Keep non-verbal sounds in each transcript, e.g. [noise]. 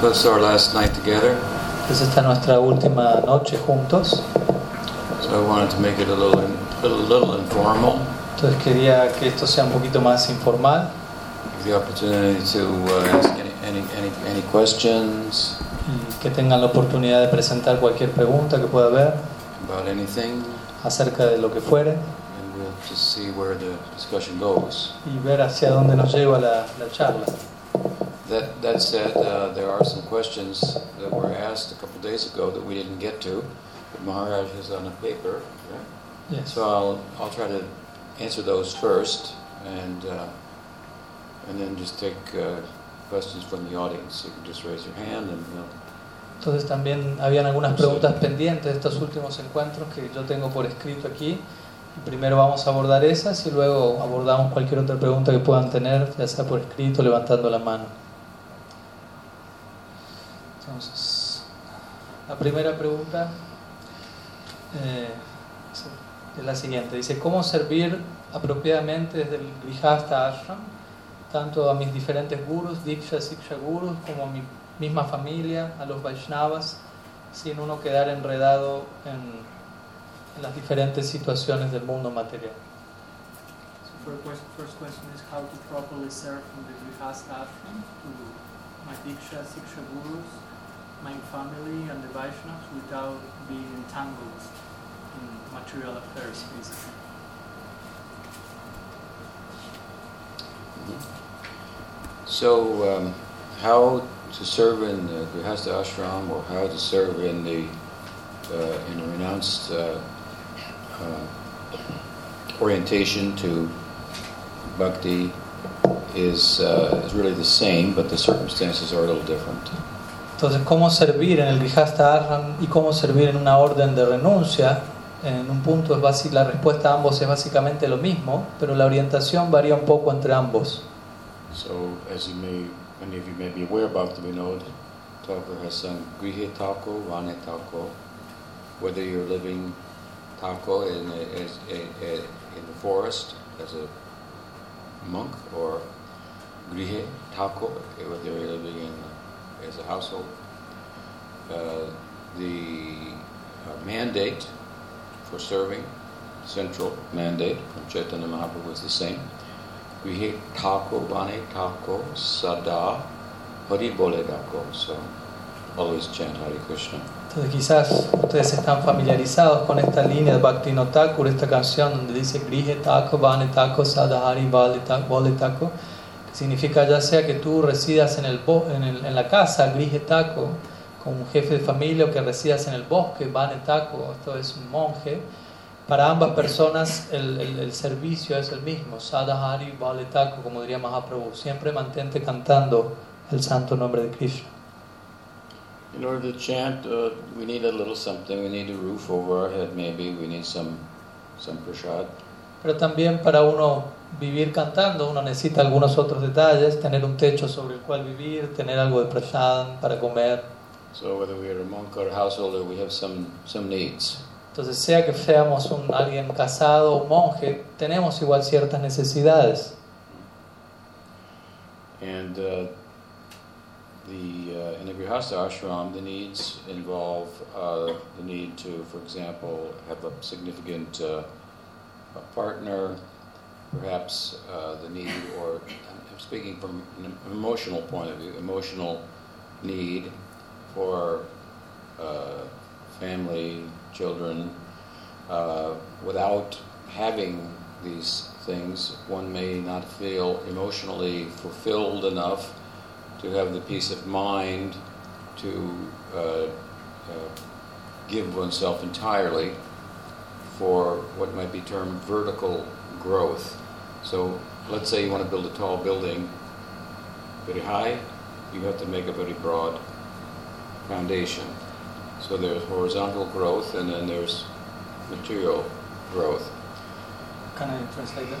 So it's our last night together. Es esta nuestra última noche juntos. So I wanted to make it a little, little, little informal. Entonces quería que esto sea un poquito más informal the opportunity to uh, ask any, any, any, any questions y que tengan la oportunidad de presentar cualquier pregunta que pueda haber about anything, acerca de lo que fuere and we'll just see where the discussion goes. y ver hacia dónde nos lleva la, la charla. That, that said, uh, there are some questions that were asked a couple days ago that we didn't get to, but Maharaj has on a paper. Right? Yes. So I'll, I'll try to answer those first, and uh, and then just take uh, questions from the audience. You can just raise your hand, and we'll Entonces también habían algunas preguntas pendientes de estos últimos encuentros que yo tengo por escrito aquí. Primero vamos a abordar esas y luego abordamos cualquier otra pregunta que puedan tener, ya sea por escrito, levantando la mano. Entonces, la primera pregunta eh, es la siguiente. Dice, ¿cómo servir apropiadamente desde el Grihastha Ashram, tanto a mis diferentes gurus, Diksha, Siksha gurus, como a mi misma familia, a los Vaishnavas, sin uno quedar enredado en, en las diferentes situaciones del mundo material? First question is how to properly serve from the Grihastha ashram to my Diksha, Siksha gurus, my family and the Vaishnavas without being entangled in material affairs basically. So, um, how to serve in the Grihastha ashram, or how to serve in the uh, in a renounced uh, uh, orientation to bhakti is uh, is really the same, but the circumstances are a little different. Entonces, ¿cómo servir en el Grihastha Ashram y cómo servir en una orden de renuncia? En un punto es basi- la respuesta a ambos es básicamente lo mismo, pero la orientación varía un poco entre ambos. So, as you may, many of you may be aware, Bhakti Vinod Thakur has sung Grihe Tako, Vane Tako, whether you're living Tako in, in the forest as a monk or Grihe Tako, whether you're living in, as a household. Uh, the uh, mandate for serving, central mandate from Chaitanya Mahaprabhu is the same. Grihe Tako, bane Tako, Sada, Hari Bole Tako. So always chant Hare Krishna. Entonces, quizás ustedes están familiarizados con esta línea de Bhakti no Thakur, esta canción donde dice Grihe Tako, Vane Tako, Sadahari Vale Ta- Vole Tako, significa ya sea que tú residas en, el, en, el- en la casa, Grihe Tako, como un jefe de familia, o que residas en el bosque, Vane Tako, esto es un monje. Para ambas personas el, el- servicio es el mismo, Sadahari Vale Tako, como diría Mahaprabhu. Siempre mantente cantando el santo nombre de Krishna. In order to chant, uh, we need a little something. We need a roof over our head, maybe. We need some, some prasad. Pero también para uno vivir cantando, uno necesita algunos otros detalles, tener un techo sobre el cual vivir, tener algo de prashadam para comer. So whether we are a monk or a householder, we have some, some needs. Entonces, sea que seamos un, alguien casado o monje, tenemos igual ciertas necesidades. And uh, the uh, in the Grihastha ashram, the needs involve uh, the need to, for example, have a significant uh, a partner, perhaps uh, the need, or I'm speaking from an emotional point of view, emotional need for uh, family, children. Uh, without having these things, one may not feel emotionally fulfilled enough to have the peace of mind to uh, uh, give oneself entirely for what might be termed vertical growth. So, let's say you want to build a tall building very high, you have to make a very broad foundation. So, there's horizontal growth and then there's material growth. Can I translate that?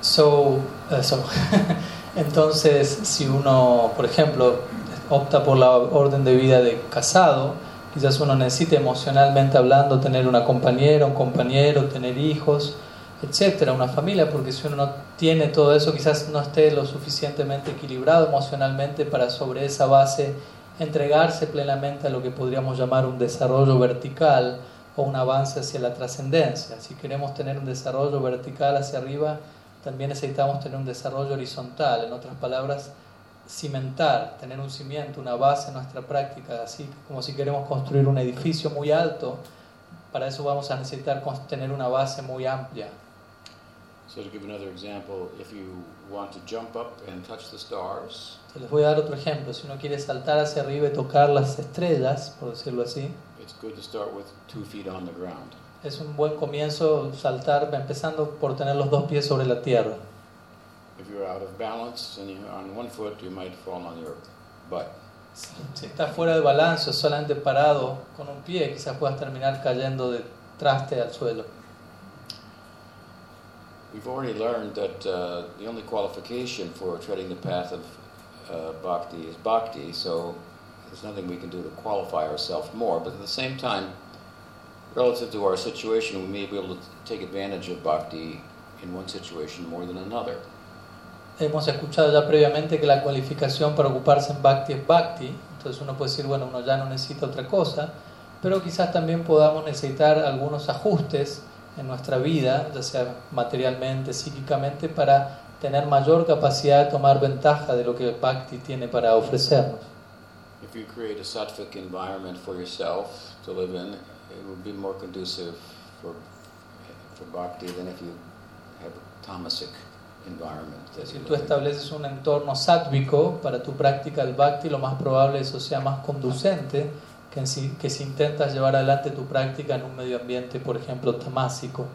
So, eh, so. [laughs] Entonces, si uno, por ejemplo, opta por la orden de vida de casado, quizás uno necesite emocionalmente hablando tener una compañera, un compañero, tener hijos, etcétera, una familia, porque si uno no tiene todo eso, quizás no esté lo suficientemente equilibrado emocionalmente para sobre esa base entregarse plenamente a lo que podríamos llamar un desarrollo vertical o un avance hacia la trascendencia. Si queremos tener un desarrollo vertical hacia arriba, también necesitamos tener un desarrollo horizontal, en otras palabras, cimentar, tener un cimiento, una base en nuestra práctica, así como si queremos construir un edificio muy alto, para eso vamos a necesitar tener una base muy amplia. So to give another example, if you want to jump up and touch the stars, les voy a dar otro ejemplo. Si uno quiere saltar hacia arriba y tocar las estrellas, por decirlo así, it's good to start with two feet on the ground. es un buen comienzo saltar empezando por tener los dos pies sobre la tierra. If you're out of balance and you're on one foot, you might fall on your butt. Si estás fuera de balance o solamente parado con un pie, quizás puedas terminar cayendo de traste al suelo. We've already learned that uh, the only qualification for treading the path of uh, bhakti is bhakti, so there's nothing we can do to qualify ourselves more. But at the same time, relative to our situation, we may be able to take advantage of bhakti in one situation more than another. Hemos escuchado ya previamente que la cualificación para ocuparse en Bhakti es Bhakti, entonces uno puede decir, bueno, uno ya no necesita otra cosa, pero quizás también podamos necesitar algunos ajustes en nuestra vida, ya sea materialmente, psíquicamente, para tener mayor capacidad de tomar ventaja de lo que Bhakti tiene para ofrecernos. If you create a sattvic environment for yourself to live in, it will be more conducive for, for bhakti than if you have a tamasic environment. Si tú estableces un entorno sátvico para tu práctica del Bhakti, lo más probable es que eso sea más conducente que, si, que si intentas llevar adelante tu práctica en un medio ambiente, por ejemplo, tamásico.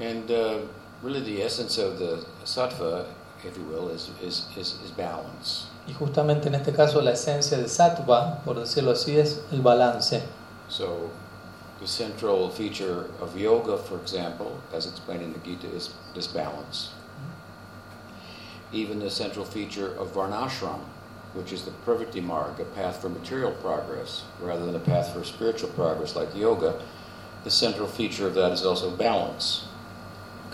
And uh, really, the essence of the sattva, if you will, is, is, is, is balance. Y justamente en este caso la esencia de sattva, por decirlo así, es el balance. So, the central feature of yoga, for example, as explained in the Gita, is this balance. Even the central feature of Varnashram, which is the Pravritti Marg, a path for material progress rather than a path for spiritual progress like yoga, the central feature of that is also balance.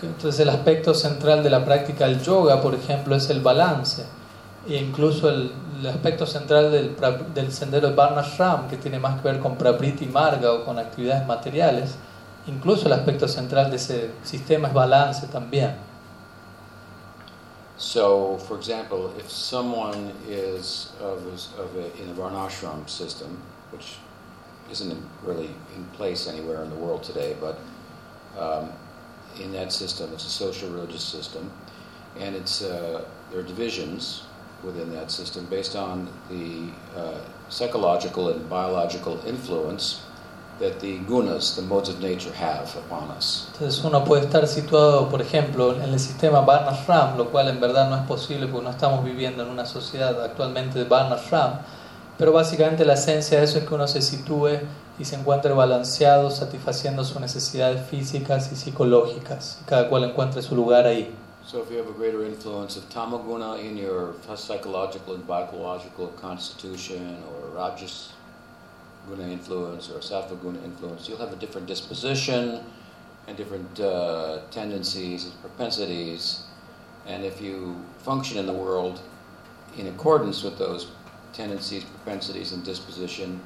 Entonces el aspecto central de la práctica del yoga, por ejemplo, es el balance. E incluso el, el aspecto central del, del sendero de Varnashram, que tiene más que ver con Prabriti Marga o con actividades materiales, incluso el aspecto central de ese sistema es balance también. So, for example, if someone is of, of a, in a varnashram system, which isn't really in place anywhere in the world today, but um, in that system, it's a social religious system, and it's uh, there are divisions within that system based on the uh, psychological and biological influence that the gunas, the modes of nature, have upon us. Entonces uno puede estar situado, por ejemplo, en el sistema Varnashram, lo cual en verdad no es posible porque no estamos viviendo en una sociedad actualmente de Varnashram, pero básicamente la esencia de eso es que uno se sitúe y se encuentre balanceado, satisfaciendo sus necesidades físicas y psicológicas, y cada cual encuentre su lugar ahí. So if you have a greater influence of tamaguna in your psychological and biological constitution, or rajas guna influence, or sattva guna influence, you'll have a different disposition and different uh, tendencies and propensities. And if you function in the world in accordance with those tendencies, propensities, and disposition,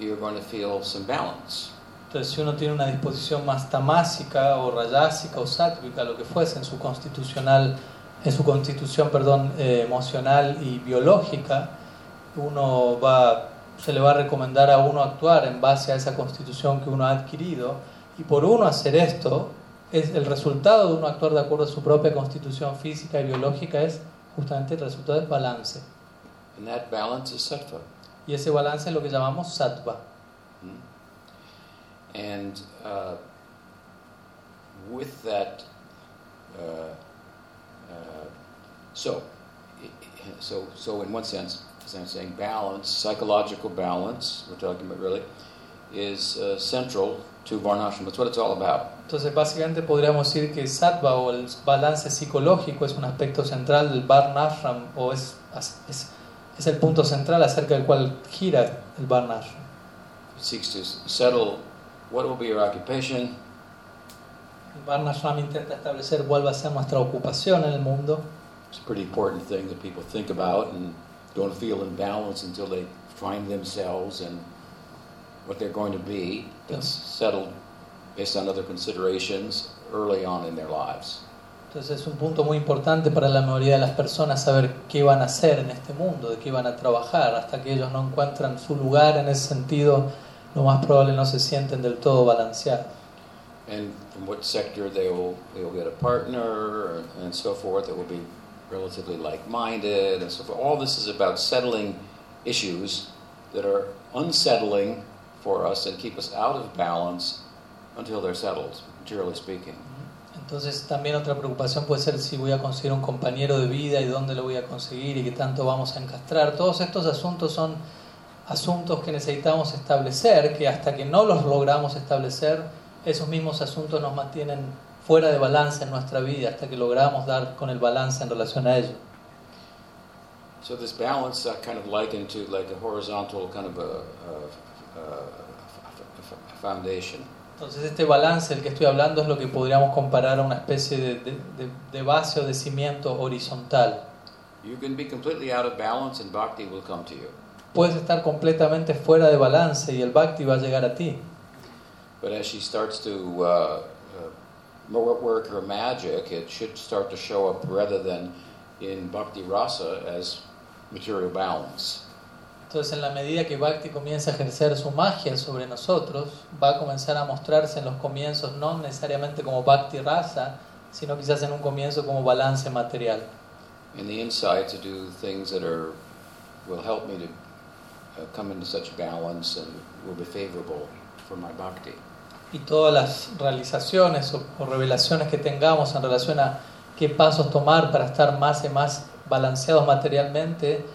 you're going to feel some balance. Entonces, si uno tiene una disposición más tamásica o rayásica o sátvica, lo que fuese en su constitucional, en su constitución, perdón, eh, emocional y biológica, uno va, se le va a recomendar a uno actuar en base a esa constitución que uno ha adquirido y por uno hacer esto, es el resultado de uno actuar de acuerdo a su propia constitución física y biológica es justamente el resultado del balance. And that balance is sattva. Y ese balance es lo que llamamos sattva. Mm. And uh, with that, uh, uh, so, so, so in one sense, as I'm saying, balance, psychological balance, we're talking about really, is uh, central to Varnashram. That's what it's all about. Entonces, básicamente podríamos decir que sattva o el balance psicológico es un aspecto central del Varnashram o es, es, es el punto central acerca del cual gira el Varnashram. It seeks to settle what will be your occupation, El Varnashram intenta establecer cuál va a ser nuestra ocupación en el mundo. It's a pretty important thing that people think about and don't feel in balance until they find themselves and what they're going to be. It's settled based on other considerations early on in their lives. Entonces es un punto muy importante para la mayoría de las personas saber qué van a hacer en este mundo, de qué van a trabajar, hasta que ellos no encuentran su lugar en ese sentido, lo más probable no se sienten del todo balanceados. and from what sector they will they will get a partner and so forth that will be relatively like-minded and so forth. All this is about settling issues that are unsettling for us and keep us out of balance until they're settled, materially speaking. Entonces también otra preocupación puede ser si voy a conseguir un compañero de vida y dónde lo voy a conseguir y qué tanto vamos a encastrar. Todos estos asuntos son asuntos que necesitamos establecer, que hasta que no los logramos establecer, esos mismos asuntos nos mantienen fuera de balance en nuestra vida, hasta que logramos dar con el balance en relación a ello. So this balance kind of likened to like a horizontal kind of a, a, a, a foundation. Entonces este balance que estoy hablando es lo que podríamos comparar a una especie de, de, base o de cimiento horizontal. You can be completely out of balance and bhakti will come to you. Puedes estar completamente fuera de balance y el bhakti va a llegar a ti. But as she starts to uh, work her magic, it should start to show up rather than in bhakti rasa as material balance. Entonces en la medida que Bhakti comienza a ejercer su magia sobre nosotros, va a comenzar a mostrarse en los comienzos no necesariamente como Bhakti rasa, sino quizás en un comienzo como balance material. And the insight to do things that are will help me to uh, come into such balance and will be favorable for my bhakti. Y todas las realizaciones o, o revelaciones que tengamos en relación a qué pasos tomar para estar más y más balanceados materialmente,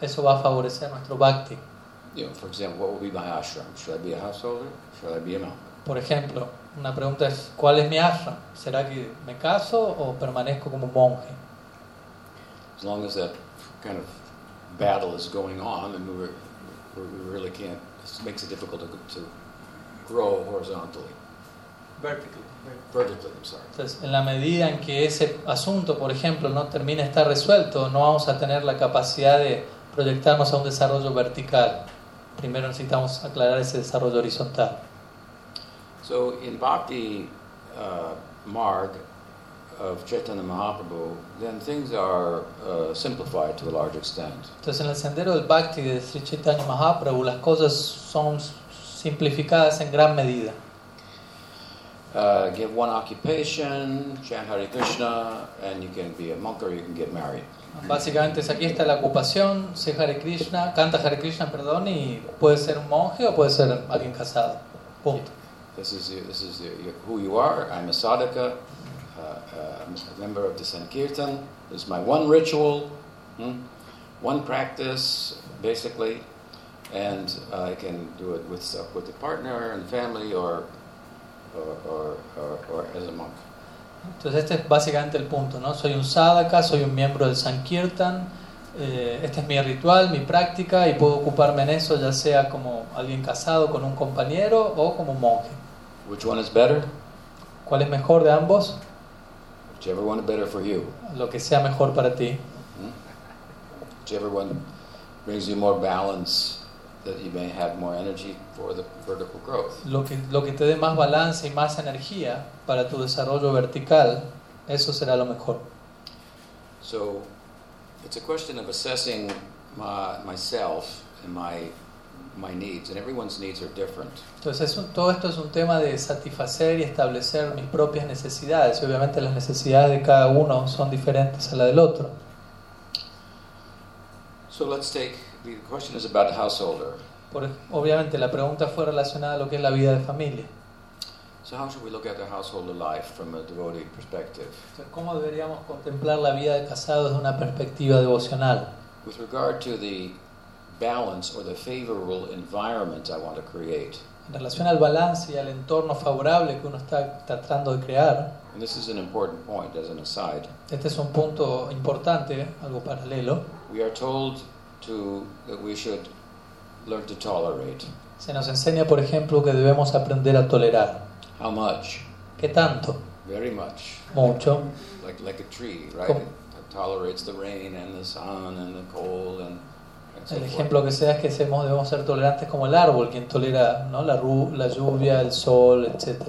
eso va a favorecer nuestro Bhakti. Por ejemplo, una pregunta es, ¿cuál es mi ashram? ¿Será que me caso o permanezco como monje? As long as that kind of battle is going on, and we, we really can't. It makes it difficult to, to grow horizontally, Vertically. vertically. I'm sorry. Entonces, en la medida en que ese asunto, por ejemplo, no termine de estar resuelto, no vamos a tener la capacidad de proyectarnos a un desarrollo vertical. Primero necesitamos aclarar ese desarrollo horizontal. So in Bhakti uh, Marg of Chaitanya Mahaprabhu, then things are uh, simplified to a large extent. Entonces, en el sendero del Bhakti de Sri Chaitanya Mahaprabhu, las cosas son simplificadas en gran medida. Uh, give one occupation, chant Hare Krishna, and you can be a monk or you can get married. Básicamente, es aquí está la ocupación, sé Hare Krishna, canta Hare Krishna, perdón, y puede ser un monje o puede ser alguien casado. Punto. This is this is who you are. I'm a sadhaka, uh, uh, I'm a member of the Sankirtan. This is my one ritual, hmm, one practice, basically, and I can do it with with a partner and family or or, or, or, or as a monk. Entonces este es básicamente el punto, ¿no? Soy un sadhaka, soy un miembro del Sankirtan, eh, este es mi ritual, mi práctica y puedo ocuparme en eso ya sea como alguien casado con un compañero o como un monje. Which one is better? ¿Cuál es mejor de ambos? Whichever one is better for you. Lo que sea mejor para ti. Hmm? Whichever one brings you more balance, that you may have more energy for the vertical growth. Lo que, lo que te dé más balance y más energía para tu desarrollo vertical, eso será lo mejor. So it's a question of assessing my, myself and my, my needs, and everyone's needs are different. Entonces todo esto es un tema de satisfacer y establecer mis propias necesidades. Obviamente las necesidades de cada uno son diferentes a la del otro. So let's take the question is about the householder. Por- obviamente la pregunta fue relacionada a lo que es la vida de familia. So how should we look at the householder life from a devotee perspective? Entonces, ¿cómo deberíamos contemplar la vida de casado desde una perspectiva devocional? With regard to the balance or the favorable environment I want to create, En relación al balance y al entorno favorable que uno está tratando de crear, and this is an important point as an aside, este es un punto importante, algo paralelo. we are told to that we should learn to tolerate. Se nos enseña, por ejemplo, que debemos aprender a tolerar. How much? ¿Qué tanto? Very much. Mucho. Like like a tree, right? Como- It tolerates the rain and the sun and the cold and El ejemplo que se da es que seamos- debemos ser tolerantes como el árbol, quien tolera ¿no? la, la lluvia, el sol, etc.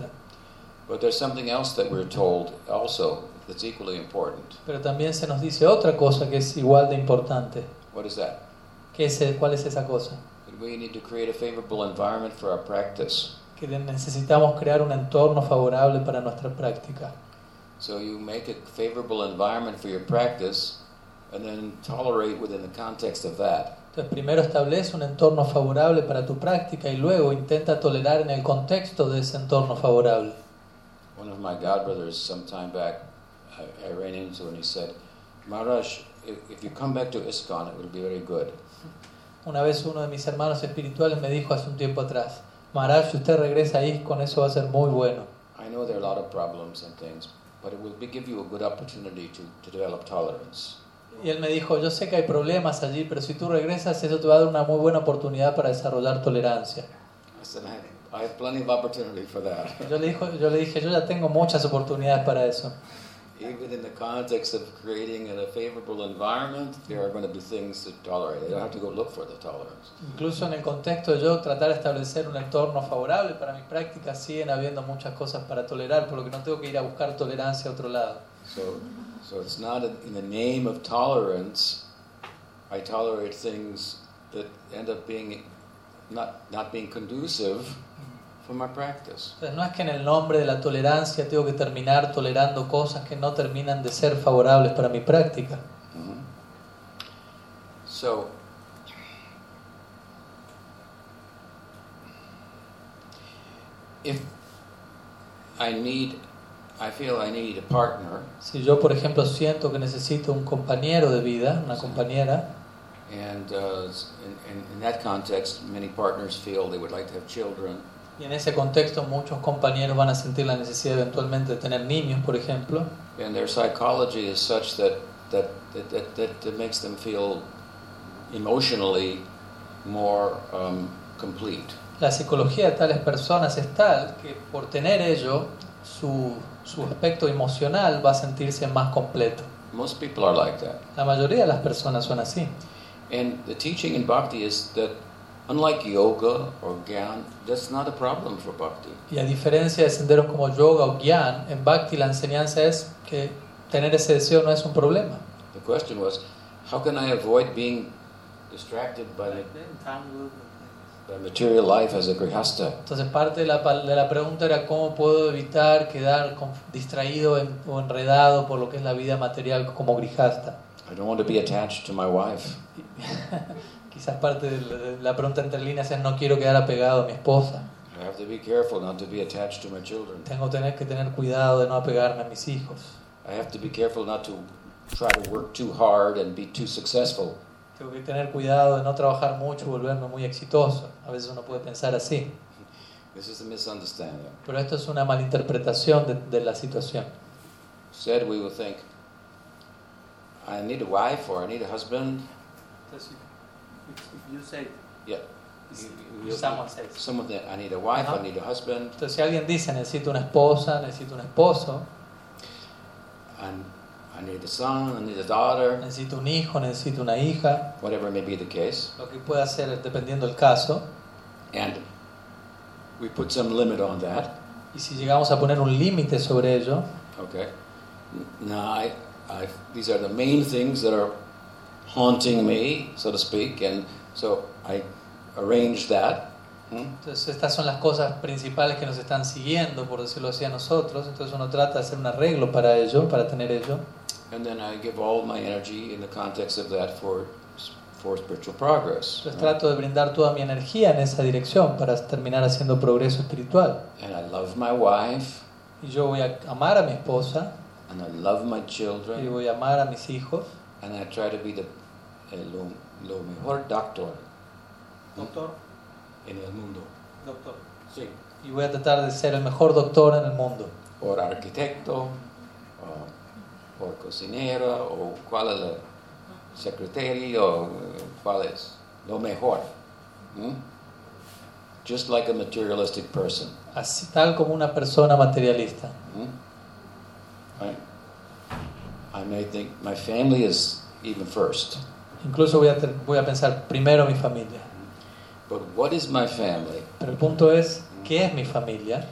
But there's something else that we're told also that's equally important. Pero también se nos dice otra cosa que es igual de importante. What is that? ¿Qué es, ¿Cuál es esa cosa? That we need to create a favorable environment for our practice. Que necesitamos crear un entorno favorable para nuestra práctica. So you make a favorable environment for your practice and then tolerate within the context of that. Entonces primero establece un entorno favorable para tu práctica y luego intenta tolerar en el contexto de ese entorno favorable. One of my godbrothers, some time back, I, I ran into and he said, Maharaj, if, if you come back to ISKCON, it will be very good. Una vez uno de mis hermanos espirituales me dijo hace un tiempo atrás, Maharaj, si usted regresa ahí, con eso va a ser muy bueno. I know there are a lot of problems and things, but it will give you a good opportunity to, to develop tolerance. Y él me dijo, yo sé que hay problemas allí, pero si tú regresas, eso te va a dar una muy buena oportunidad para desarrollar tolerancia. I said, I have, I have plenty of opportunity for that. Yo le, dijo, yo le dije, yo ya tengo muchas oportunidades para eso. Even in the context of creating a favorable environment, there are going to be things to tolerate. I don't have to go look for the tolerance. Incluso en el contexto de yo tratar de establecer un entorno favorable para mis prácticas, siguen habiendo muchas cosas para tolerar, por lo que no tengo que ir a buscar tolerancia a otro lado. So, so it's not in the name of tolerance. I tolerate things that end up being not not being conducive for my practice. Entonces no es que en el nombre de la tolerancia tengo que terminar tolerando cosas que no terminan de ser favorables para mi práctica. Mhm. So, if I need, I feel I need a partner, Si yo, por ejemplo, siento que necesito un compañero de vida, una compañera, and uh, in, in, in that context, many partners feel they would like to have children. Y en ese contexto muchos compañeros van a sentir la necesidad eventualmente de tener niños, por ejemplo, And their psychology is such that that that, that, that, that makes them feel emotionally more um, complete. la psicología de tales personas es tal que por tener ello, su, su aspecto emocional va a sentirse más completo. Most people are like that. La mayoría de las personas son así. And the teaching in bhakti is that unlike yoga or gyan, that's not a problem for bhakti. Y a diferencia de senderos como yoga o gyan, en Bhakti la enseñanza es que tener ese deseo no es un problema. The question was, how can I avoid being distracted by, the by material life as a grihasta? Entonces parte de la, de la pregunta era cómo puedo evitar quedar con- distraído en- o enredado por lo que es la vida material como grijasta. I don't want to be attached to my wife. [laughs] Quizás parte de la, pregunta entre líneas es no quiero quedar apegado a mi esposa. I have to be careful not to be attached to my children. Tengo tener que tener cuidado de no apegarme a mis hijos. I have to be careful not to try to work too hard and be too successful. Tengo que tener cuidado de no trabajar mucho y volverme muy exitoso. A veces uno puede pensar así. This is a misunderstanding. Pero esto es una malinterpretación de, de la situación. Instead, we will think, I need a wife or I need a husband. You say, Yeah. if You- you- someone says, Someone that I need a wife, I need a husband, Entonces si alguien dice necesito una esposa, necesito un esposo, and I need a son, I need a daughter, necesito un hijo, necesito una hija, whatever may be the case, lo que pueda ser dependiendo del caso. and we put some limit on that. Y si llegamos a poner un límite sobre ello, Okay. Now, I, I, these are the main things that are haunting me, so to speak, and so I arranged that. Hmm? entonces estas son las cosas principales que nos están siguiendo, por decirlo así, a nosotros. Entonces uno trata de hacer un arreglo para ello, para tener ello. And then I give all my energy in the context of that for, for spiritual progress. Entonces trato de brindar toda mi energía en esa dirección para terminar haciendo progreso espiritual. And I love my wife, Y yo voy a amar a mi esposa, and I love my y children, voy a amar a mis hijos, and I try to be the, el lo, mejor doctor doctor, en el mundo. doctor. Sí. y voy a tratar de ser el mejor doctor en el mundo. Por arquitecto, o por cocinero, o cuál es el secretario, o cuál es lo mejor. Hmm? Just like a materialistic person. Así tal como una persona materialista. Hmm? I, I may think my family is even first. Incluso voy a, voy a pensar primero mi familia. But what is my family? Pero el punto es, ¿qué es mi familia?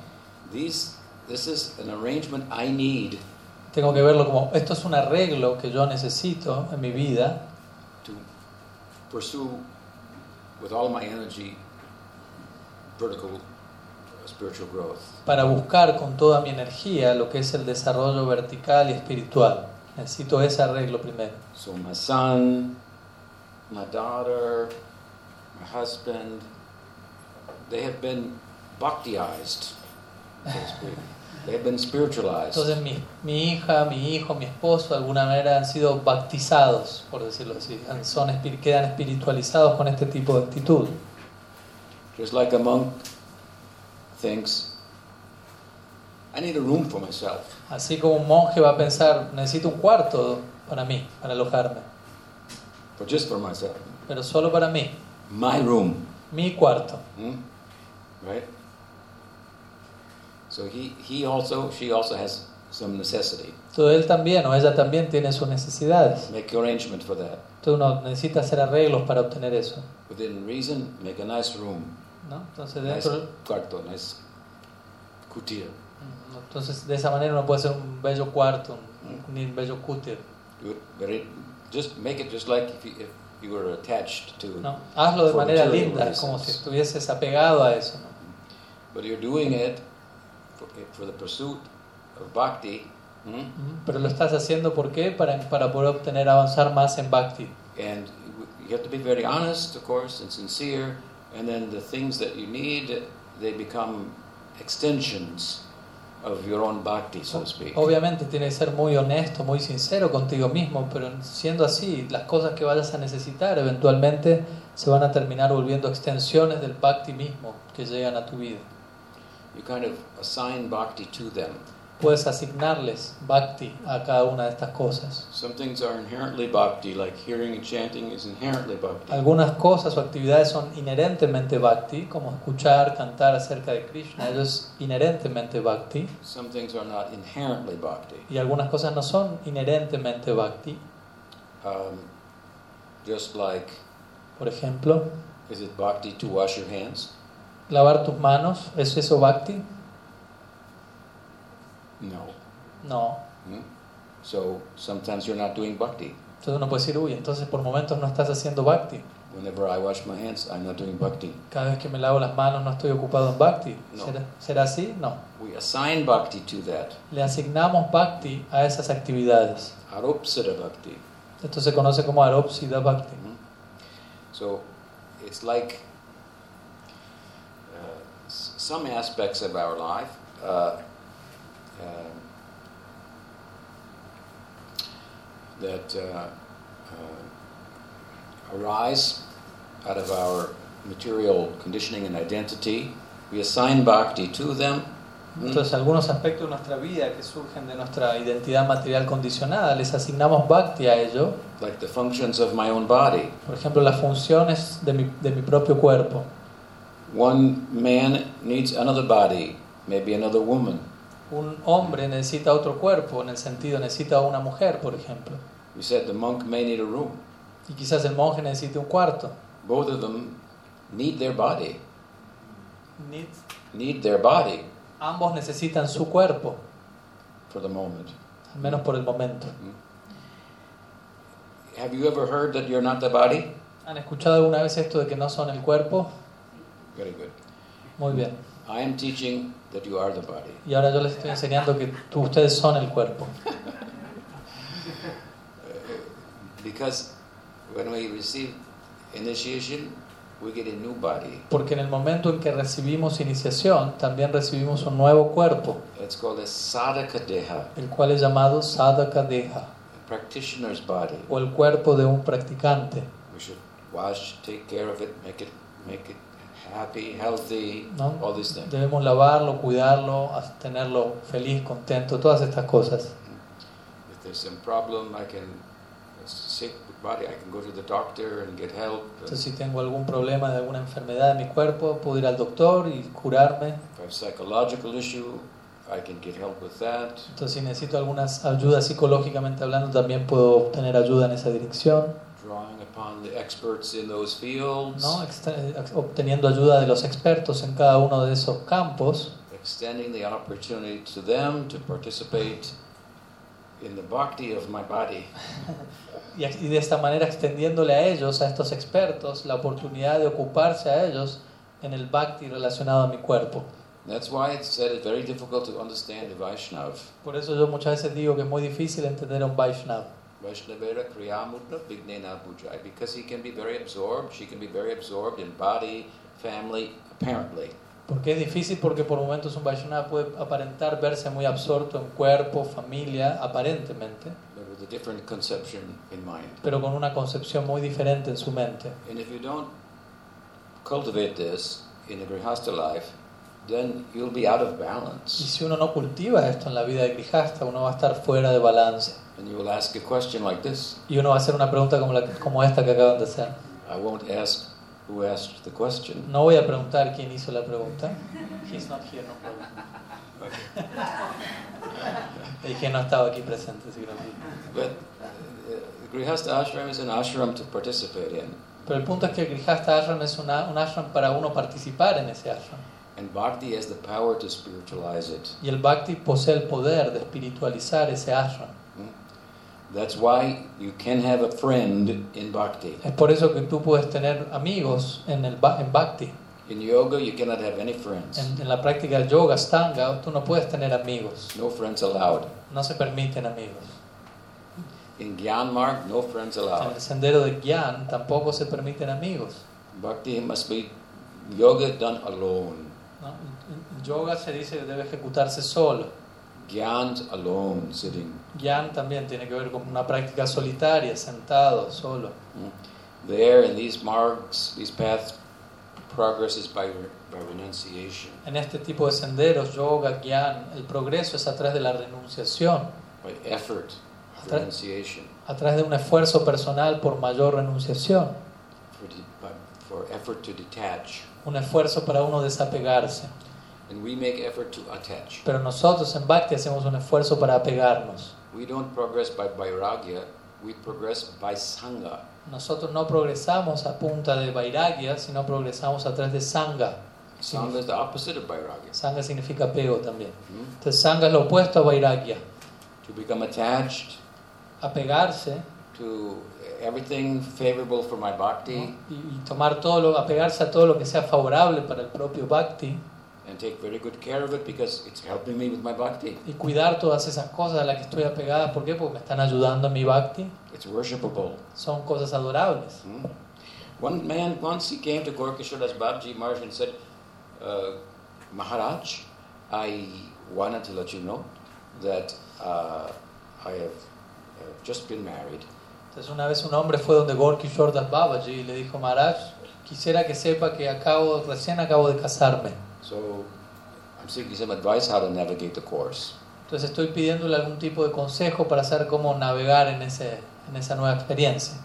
These, this is an arrangement I need Tengo que verlo como, esto es un arreglo que yo necesito en mi vida to pursue with all my energy vertical spiritual growth. para buscar con toda mi energía lo que es el desarrollo vertical y espiritual. Necesito ese arreglo primero. So my son, my daughter, my husband, they have been bhaktiized, so. They have been spiritualized. Entonces mi, mi hija, mi hijo, mi esposo de alguna manera han sido bautizados, por decirlo así, son, quedan espiritualizados con este tipo de actitud. Just like a monk thinks, I need a room for myself. Así como un monje va a pensar, necesito un cuarto para mí, para alojarme, But just for myself. pero solo para mí, My room. mi cuarto. Hmm? Right? So he, he also, she also has some necessity. Entonces él también o ella también tiene sus necesidades. Make arrangement for that. Entonces uno necesita hacer arreglos para obtener eso. Within reason, make a nice room. ¿no? Entonces, Nice dentro, cuarto, nice kutir. entonces de esa manera uno puede hacer un bello cuarto, un, un bello it very, just make it just like if you, if you were attached to ¿no? Hazlo de manera linda, reasons. como si estuvieses apegado a eso. ¿no? But you're doing it for, for the pursuit of bhakti, hmm? Ujú. Pero lo estás haciendo ¿por qué? Para, para poder obtener, avanzar más en Bhakti. and you have to be very honest, of course, and sincere. And then the things that you need, they become extensions of your own bhakti, so to speak. Obviamente tiene que ser muy honesto, muy sincero contigo mismo, pero siendo así, las cosas que vayas a necesitar eventualmente se van a terminar volviendo extensiones del Bhakti mismo que llegan a tu vida. You kind of assign bhakti to them. Puedes asignarles Bhakti a cada una de estas cosas. Some things are inherently bhakti, like hearing and chanting is inherently bhakti. Algunas cosas o actividades son inherentemente Bhakti, como escuchar, cantar acerca de Krishna, eso es inherentemente Bhakti. Some things are not inherently bhakti. Y algunas cosas no son inherentemente Bhakti. Um, just like, Por ejemplo, is it bhakti to wash your hands? lavar tus manos, ¿es eso Bhakti? No. No. Hmm? So sometimes you're not doing bhakti. Entonces uno puede decir, uy, entonces por momentos no estás haciendo Bhakti. Whenever I wash my hands, I'm not doing bhakti. Cada vez que me lavo las manos no estoy ocupado en Bhakti. No. ¿Será, será así? No. We assign bhakti to that. Le asignamos Bhakti a esas actividades. Aropsita bhakti. Esto se conoce como Aropsida Bhakti. Mhm. So it's like uh, some aspects of our life uh, that uh, uh, arise out of our material conditioning and identity. We assign bhakti to them. Mm. Entonces, algunos aspectos de nuestra vida que surgen de nuestra identidad material condicionada, les asignamos bhakti a ello. like the functions of my own body. Por ejemplo, las funciones de mi, de mi propio cuerpo. One man needs another body, maybe another woman. Un hombre necesita otro cuerpo, en el sentido necesita una mujer, por ejemplo. We said the monk may need a room. Y quizás el monje necesite un cuarto. Both of them need their body, Need- need their body Ambos necesitan su cuerpo, for the moment. al menos por el momento. Have you ever heard that you're not the body? ¿Han escuchado alguna vez esto de que no son el cuerpo? Very good. Muy bien. I am teaching that you are the body. Y ahora yo les estoy enseñando que tú- ustedes son el cuerpo. [laughs] Because when we receive initiation, we get a new body. Porque en el momento en que recibimos iniciación, también recibimos un nuevo cuerpo, It's called a sadhaka deha, el cual es llamado sadhaka deha, a practitioner's body. o el cuerpo de un practicante. We should wash, take care of it, make it, make it happy, healthy, ¿no? all these things. Debemos lavarlo, cuidarlo, tenerlo feliz, contento, todas estas cosas. If there's some problem, I can, a sick body, I can go to the doctor and get help. Entonces, si tengo algún problema de alguna enfermedad en mi cuerpo, puedo ir al doctor y curarme. If I have psychological issue, I can get help with that. Entonces, si necesito alguna ayuda psicológicamente hablando, también puedo obtener ayuda en esa dirección. Drawing upon the experts in those fields, obteniendo ayuda de los expertos en cada uno de esos campos, extending the opportunity to them to participate in the bhakti of my body. [laughs] y, ex- y de esta manera extendiéndole a ellos, a estos expertos, la oportunidad de ocuparse a ellos en el bhakti relacionado a mi cuerpo. That's why it's said it's very difficult to understand the Vaishnav. Por eso yo muchas veces digo que es muy difícil entender a un Vaishnava. Vaishnavera Kriyamudra Vignena Bhujai, because he can be very absorbed, she can be very absorbed in body, family, apparently. Porque es difícil porque por momentos un Vaishnava puede aparentar verse muy absorto en cuerpo, familia, aparentemente, but with a different conception in mind. pero con una concepción muy diferente en su mente. And if you don't cultivate this in the Grihastha life, then you'll be out of Y balance. si uno no cultiva esto en la vida de Grijasta, uno va a estar fuera de balance. And you will ask a question like this. Y uno va a hacer una pregunta como, la, como esta que acaban de hacer. I won't ask who asked the question. No voy a preguntar quién hizo la pregunta. He's not here, no problem. Le [laughs] dije no estaba aquí presente, vi. But uh, the Grihastha ashram is an ashram to participate in. Pero el punto es que el Grijasta Ashram es una, un ashram para uno participar en ese ashram. And bhakti has the power to spiritualize it. Y el Bhakti posee el poder de espiritualizar ese ashram. That's why you can have a friend in bhakti. Es por eso que tú puedes tener amigos en, el, en Bhakti. In yoga, you cannot have any friends. En, en la práctica del yoga, stanga, tú no puedes tener amigos. No friends allowed. No se permiten amigos. In Gyan Marg, no friends En allowed. el sendero de Gyan tampoco se permiten amigos. Bhakti must be yoga done alone. Yoga se dice que debe ejecutarse solo. Gyan's alone, sitting. Gyan también tiene que ver con una práctica solitaria, sentado, solo. Mm. There, in these margs, these paths, progress is by, by renunciation, En este tipo de senderos, yoga, Gyan, el progreso es a través de la renunciación, by effort, Tra- renunciation, a través de un esfuerzo personal por mayor renunciación, for, de- by- for effort to detach. Un esfuerzo para uno desapegarse. And we make effort to attach. Pero nosotros en Bhakti hacemos un esfuerzo para apegarnos. We don't progress by vairagya, we progress by sangha. Nosotros no progresamos a punta de vairagya, sino progresamos a través de sangha. Sangha is the opposite of vairagya. Sangha significa apego también. Hmm? Entonces sangha es lo opuesto a vairagya. To become attached Apegarse to everything favorable for my bhakti y, tomar todo lo, apegarse a todo lo que sea favorable para el propio Bhakti and take very good care of it because it's helping me with my bhakti. y cuidar todas esas cosas a las que estoy apegada. ¿Por qué? Porque me están ayudando en mi Bhakti. It's worshipable. Son cosas adorables. Hmm? One man once he came to Gorkishoras Babji Maharaj and said, uh, Maharaj, I wanted to let you know that uh, I have uh, just been married Entonces una vez un hombre fue donde Gorky Shordas Babaji y le dijo, Maharaj, quisiera que sepa que acabo, recién acabo de casarme. So I'm seeking some advice how to navigate the course. Entonces estoy pidiéndole algún tipo de consejo para saber cómo navegar en, ese, en esa nueva experiencia.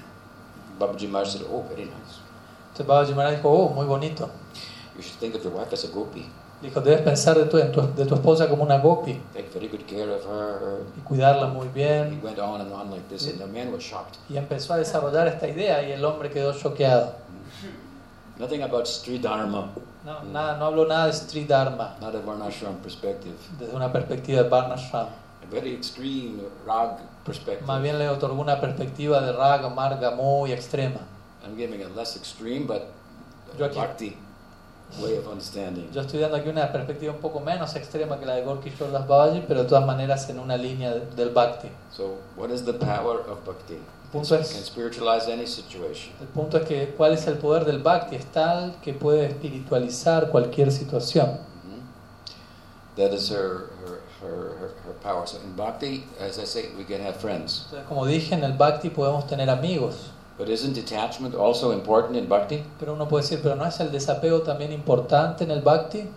Babaji Maharaj said, Oh, very nice. Entonces Babaji Maharaj dijo, oh, muy bonito. You should think of your wife as a gopi. Dijo, debes pensar de tu, tu- de tu esposa como una gopi Take very good care of her. y cuidarla muy He bien. went on and on like this, and the man was shocked. Y empezó a desarrollar esta idea y el hombre quedó choqueado. Nothing about Sri Dharma, No, nada, no habló nada de Sri Dharma not a Varnashram perspective. desde una perspectiva de Varnashram. A very extreme rag perspective. Más bien le otorgó una perspectiva de raga, marga muy extrema. I'm giving a less extreme, but Yo aquí- bhakti way of understanding. Yo estoy dando aquí una perspectiva un poco menos extrema que la de Gorky Shordas Babaji, pero de todas maneras en una línea de- del Bhakti. So, what is the power of bhakti? Punto It es- can spiritualize any situation. El punto es que cuál es el poder del Bhakti, es tal que puede espiritualizar cualquier situación. Mhm. That is her, her, her, her, her power. So, in bhakti, as I say, we can have friends. Como dije, en el Bhakti podemos tener amigos, But isn't detachment also important in bhakti? pero uno puede decir, pero ¿no es el desapego también importante en el Bhakti?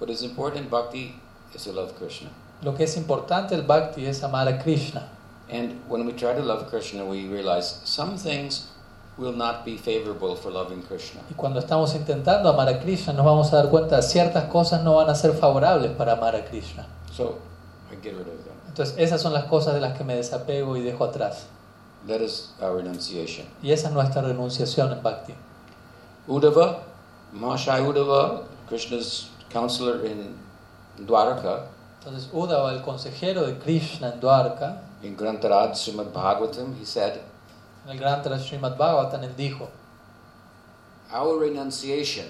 What is important in bhakti is to love Krishna. Lo que es importante el Bhakti es amar a Krishna. And when we try to love Krishna, we realize some things will not be favorable for loving Krishna. Y cuando estamos intentando amar a Krishna nos vamos a dar cuenta de ciertas cosas no van a ser favorables para amar a Krishna. So, I get rid of them. Entonces esas son las cosas de las que me desapego y dejo atrás. That is our renunciation. Y esa es nuestra renunciación en Bhakti. Uddhava, Mahashaya Uddhava, Krishna's counselor in Dwaraka, Entonces Uddhava, el consejero de Krishna en Dwarka, in Grantaraj Srimad Bhagavatam, he said, en el gran Srimad Bhagavatam, él dijo, Our renunciation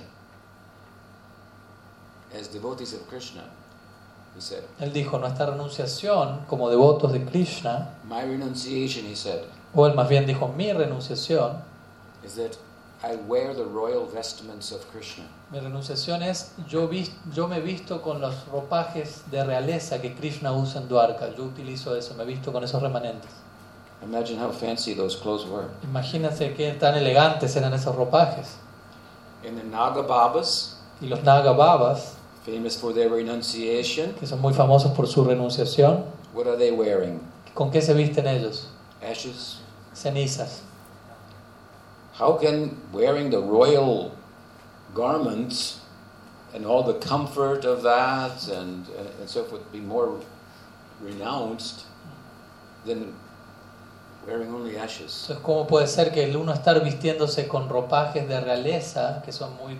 as devotees of Krishna, he said, él dijo, nuestra renunciación como devotos de Krishna, My renunciation, he said, o él más bien dijo, mi renunciación, is that I wear the royal vestments of Krishna. mi renunciación es, yo, vis- yo me visto con los ropajes de realeza que Krishna usa en Dwarka, yo utilizo eso, me visto con esos remanentes. Imagine how fancy those clothes were. Imagínense qué tan elegantes eran esos ropajes. And the Naga Babas, Y los Naga Babas, famous for their renunciation, que son muy famosos por su renunciación, what are they wearing? ¿con qué se visten ellos? Ashes. Cenizas. How can wearing the royal garments and all the comfort of that and, and, and so forth be more renounced than wearing only ashes? Entonces, ¿cómo puede ser que el uno estar vistiéndose con ropajes de realeza, que son muy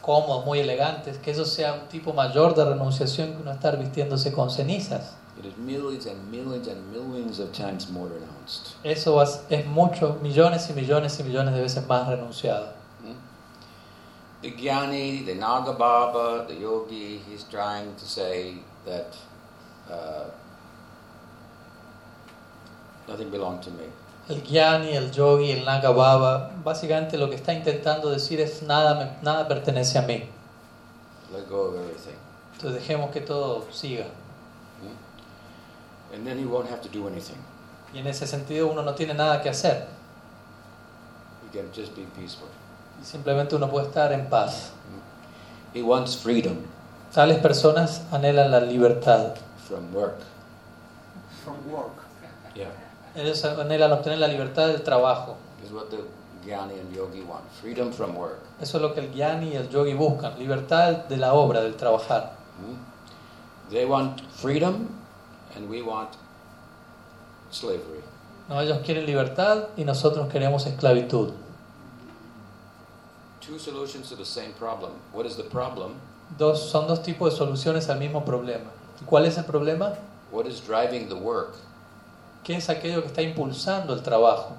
cómodos, muy elegantes, que eso sea un tipo mayor de renunciación que uno estar vistiéndose con cenizas? It is millions and millions and millions of times more renounced. Eso es, mucho, millones y millones y millones de veces más renunciado. Hmm? The Jnani, the Naga Baba, the Yogi, he's trying to say that uh, nothing belonged to me. El Gyani, el Yogi, el Naga Baba, básicamente lo que está intentando decir es nada, me- nada pertenece a mí. Let go of everything. Entonces dejemos que todo siga. And then he won't have to do anything. Y en ese sentido uno no tiene nada que hacer. He can just be peaceful. Y simplemente uno puede estar en paz. He wants freedom Tales personas anhelan la libertad. from work. From work. Yeah. Ellos anhelan obtener la libertad del trabajo. Is what the Jnani and Yogi want. Freedom from work. Eso es lo que el Gyani y el Yogi buscan. Libertad de la obra, del trabajar. Hmm? They want freedom and we want slavery. No, ellos quieren libertad y nosotros queremos esclavitud. Two solutions to the same problem. What is the problem? Dos, son dos tipos de soluciones al mismo problema. ¿Y cuál es el problema? What is driving the work? ¿Qué es aquello que está impulsando el trabajo?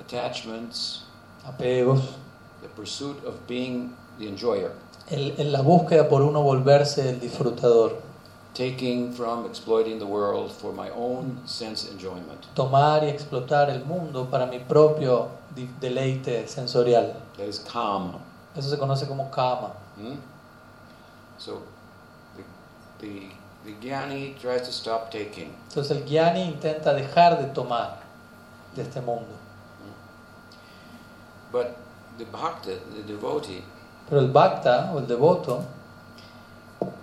Attachments, Apegos, the pursuit of being the enjoyer, el, la búsqueda por uno volverse el disfrutador, taking from exploiting the world for my own sense enjoyment. tomar y explotar el mundo para mi propio deleite sensorial. That is kama. Eso se conoce como kama. Hmm? So the, the, the jnani tries to stop taking. Entonces el Gyani intenta dejar de tomar de este mundo. But the bhakta, the devotee, Pero el Bhakta o el devoto,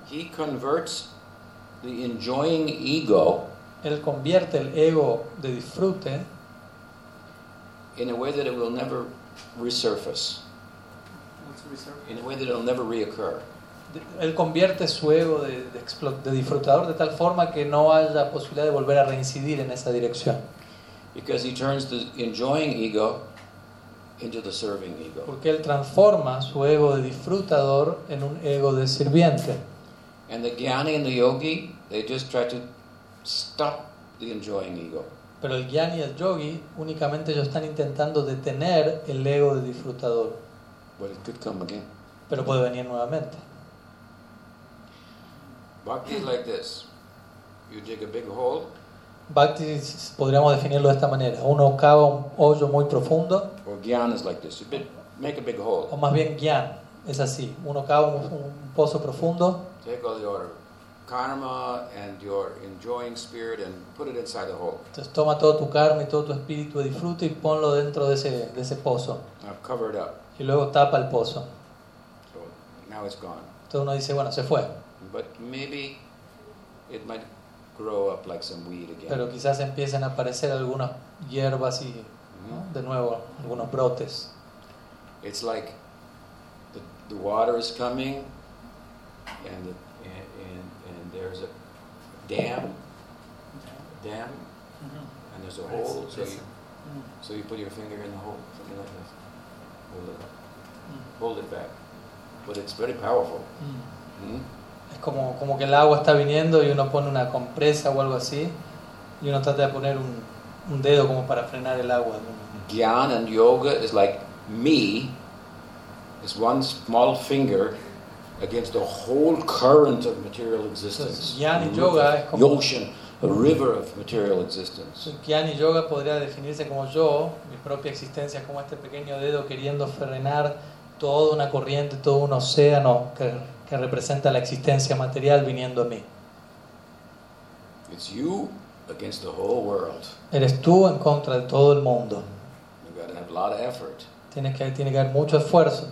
he converts the enjoying ego él convierte el ego de disfrute in a way that it will never resurface, What's in a way that it will never reoccur. Él convierte su ego de, de de disfrutador de tal forma que no haya posibilidad de volver a reincidir en esa dirección. Because he turns the enjoying ego into the serving ego. Porque él transforma su ego de disfrutador en un ego de sirviente. And the jnani and the yogi, they just try to stop the enjoying ego. Pero el Gyani y el Yogi únicamente ellos están intentando detener el ego de disfrutador. But it could come again. Pero puede venir nuevamente. Bhakti is like this. You dig a big hole, Bhakti podríamos definirlo de esta manera. Uno cava un hoyo muy profundo, or gyan is like this. You big, make a big hole. o más bien Gyan es así. Uno cava un, un pozo profundo, Take all your karma and your enjoying spirit and put it inside the hole. entonces toma todo tu karma y todo tu espíritu de disfrute y ponlo dentro de ese, de ese pozo. Now cover it up. Y luego tapa el pozo. So now it's gone. Entonces uno dice, bueno, se fue. But maybe it might grow up like some weed again. Pero quizás empiecen a aparecer algunas hierbas y Mhm. ¿no? de nuevo algunos brotes. It's like the, the water is coming, and, the, there's a dam, dam, Mhm. and there's a hole. So you, So you put your finger in the hole, something like this. Hold it up. Mm. Hold it back. But it's very powerful. Mm. Hmm? Es como, como que el agua está viniendo y uno pone una compresa o algo así y uno trata de poner un, un dedo como para frenar el agua. Gyan and yoga is like me is one small finger against the whole current of material existence. Entonces, Gyan y A yoga es como- the ocean, a river of material existence. Y yoga podría definirse como yo, mi propia existencia, como este pequeño dedo queriendo frenar toda una corriente, todo un océano que, que representa la existencia material viniendo a mí. It's you against the whole world. Eres tú en contra de todo el mundo. You've got to have a lot of effort. Tienes que, tiene que haber mucho esfuerzo.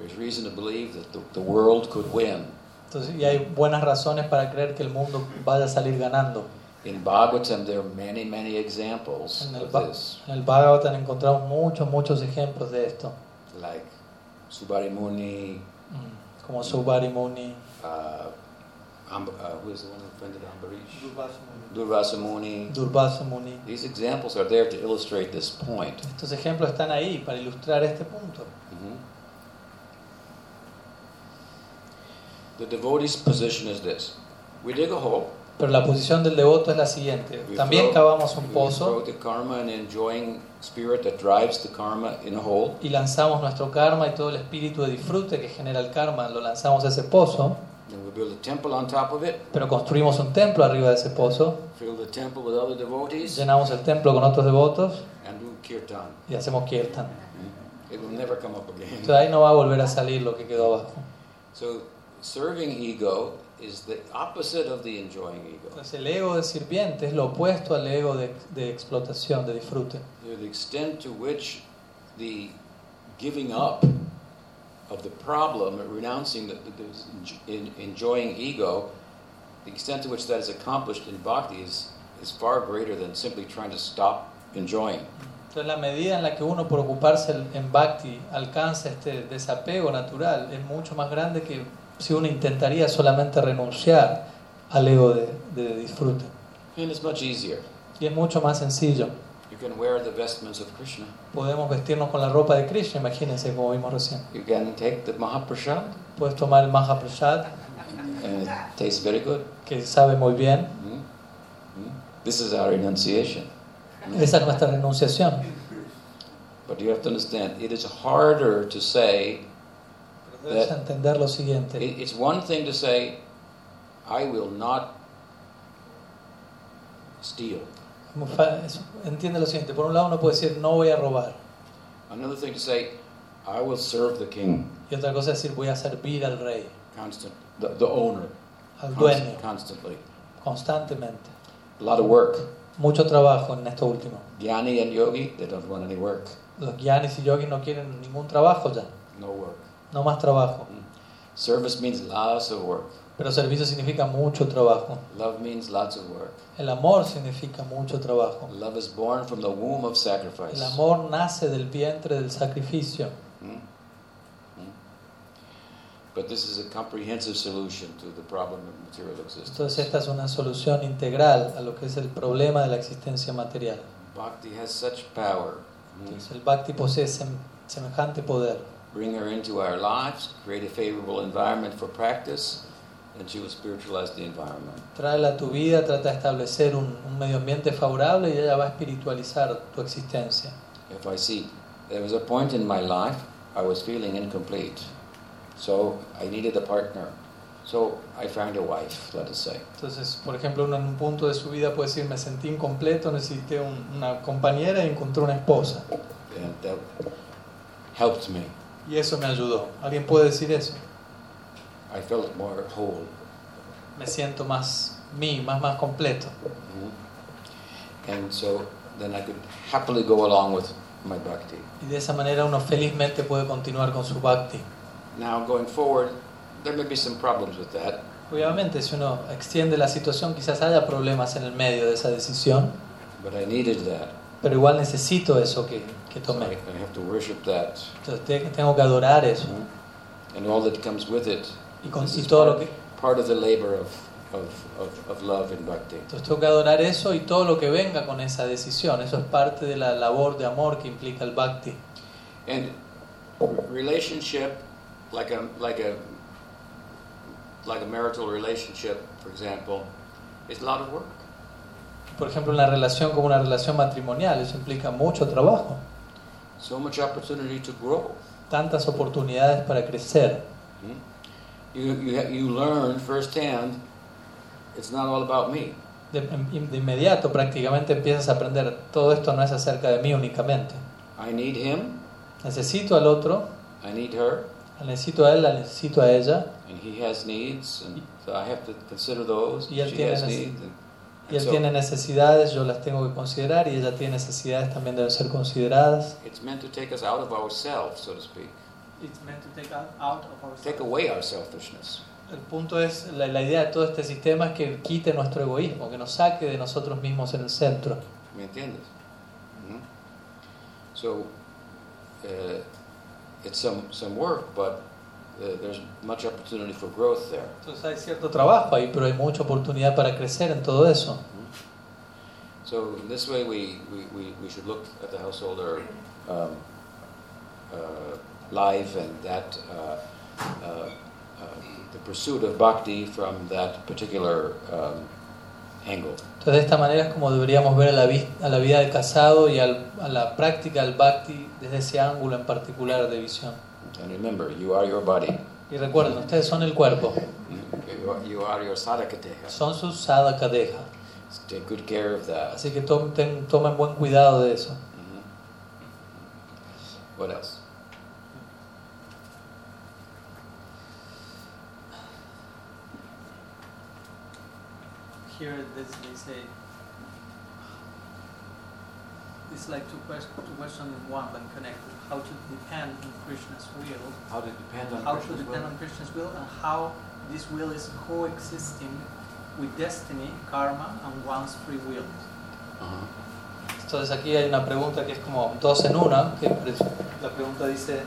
There's reason to believe that the, the world could win. Entonces, y hay buenas razones para creer que el mundo vaya a salir ganando. In Bhagavatam, there are many, many examples En el, of Ba- this, en el Bhagavatam encontramos muchos, muchos ejemplos de esto. like Subari Muni, Mm, Como Subari Muni, uh, Amb- uh, who is the one who offended Ambarish? Durvasa Muni. Durvasa Muni. These examples are there to illustrate this point. Estos ejemplos están ahí para ilustrar este punto. The devotee's position is this: we dig a hole, Pero la posición del devoto es la siguiente. we También throw- cavamos un pozo throw the karma and enjoying spirit that drives the karma in a hole, y lanzamos nuestro karma y todo el espíritu de disfrute que genera el karma, lo lanzamos a ese pozo, and we build a temple on top of it, pero construimos un templo arriba de ese pozo, fill the temple with other devotees, llenamos el templo con otros devotos and do kirtan. y hacemos kirtan. It will never come up again. Entonces ahí no va a volver a salir lo que quedó abajo. So, serving ego is the opposite of the enjoying ego. Entonces el ego de sirviente es lo opuesto al ego de, de explotación, de disfrute. To the extent to which the giving up of the problem, renouncing the, the, the en- enjoying ego, the extent to which that is accomplished in bhakti is, is far greater than simply trying to stop enjoying. Entonces la medida en la que uno por ocuparse en bhakti alcanza este desapego natural es mucho más grande que si uno intentaría solamente renunciar al ego de, de disfrute. And it's much easier. Y es mucho más sencillo. You can wear the vestments of Krishna. Podemos vestirnos con la ropa de Krishna, imagínense como vimos recién. You can take the Mahaprasad, Puedes tomar el Mahaprasad, and it tastes very good. que sabe muy bien. Hmm? Hmm? This is our renunciation. Esa es nuestra renunciación. But you have to understand, it is harder to say, debes entender lo siguiente. it- it's one thing to say, I will not steal. Entiende lo siguiente. Por un lado uno puede decir no voy a robar. Another thing to say, I will serve the king, Y otra cosa es decir voy a servir al rey, constant, the, the owner, al dueño, constantly. constantemente. A lot of work. Mucho trabajo en esto último. Jnani and yogi, they don't want any work. Los gyanis y yogis no quieren ningún trabajo ya. No work. No más trabajo. Service means lots of work. Pero servicio significa mucho trabajo. Love means lots of work. El amor significa mucho trabajo. Love is born from the womb of sacrifice. El amor nace del vientre del sacrificio. Hmm? Hmm? But this is a comprehensive solution to the problem of material existence. Entonces esta es una solución integral a lo que es el problema de la existencia material. Bhakti has such power. Hmm? Entonces el bhakti posee sem- semejante poder. Bring her into our lives, create a favorable environment for practice, and she will spiritualize the environment. Tráela a tu vida, trata de establecer un, un medio ambiente favorable y ella va a espiritualizar tu existencia. If I see, there was a point in my life I was feeling incomplete, so I needed a partner. So I found a wife, let us say. Entonces, por ejemplo, uno en un punto de su vida puede decir, me sentí incompleto, necesité un- una compañera y encontré una esposa. And that helped me. Y eso me ayudó. ¿Alguien puede decir eso? I felt more whole. Me siento más mí, más, más completo. And so then I could happily go along with my bhakti. Y de esa manera uno felizmente puede continuar con su bhakti. Now, going forward, there may be some problems with that. Obviamente, si uno extiende la situación, quizás haya problemas en el medio de esa decisión, But I needed that. pero igual necesito eso que, que So I, have to worship that. Entonces tengo que adorar eso. And all that comes with it Y, con, todo lo part, que, part of the labor of of, of, of love and bhakti. Entonces tengo que adorar eso y todo lo que venga con esa decisión. Eso es parte de la labor de amor que implica el bhakti. And relationship, like a like a like a marital relationship, for example, is a lot of work. Por ejemplo, una relación como una relación matrimonial, eso implica mucho trabajo, So much opportunity to grow. tantas oportunidades para crecer. Hmm? You you you learn firsthand. It's not all about me. De, de inmediato prácticamente empiezas a aprender, todo esto no es acerca de mí únicamente. I need him. Necesito al otro, I need her, la necesito a él, la necesito a ella, and he has needs, and so I have to consider those. Y él she tiene has needs. And, y él so tiene necesidades, yo las tengo que considerar, y ella tiene necesidades, también deben ser consideradas. it's meant to take us out of ourselves, so to speak. It's meant to take out, out of ourselves. Take away our selfishness. El punto es, la, la idea de todo este sistema es que quite nuestro egoísmo, que nos saque de nosotros mismos en el centro. ¿Me entiendes? Mhm. So, uh, it's some, some work, but there's much opportunity for growth there. Entonces hay cierto trabajo ahí, pero hay mucha oportunidad para crecer en todo eso. So, in this way, we, we, we, should look at the householder um, uh, life and that uh, uh, uh, the pursuit of bhakti from that particular um, angle. Entonces de esta manera es como deberíamos ver a la, a la vida del casado y al- a la práctica del bhakti desde ese ángulo en particular de visión. And remember, you are your body. Y recuerden, ustedes son el cuerpo, You are, you are your sadhakateha. son su sadhakadeha. Take good care of that. Así que to- ten- tomen buen cuidado de eso. Mhm. What else? Here this, they say it's like two questions, two questions in one, but connected. How to depend on Krishna's will, How to depend on how to Krishna's depend will? on Krishna's will, and how this will is coexisting with destiny, karma, and one's free will. Uh-huh. Entonces aquí hay una pregunta que es como dos en una, que la pregunta dice,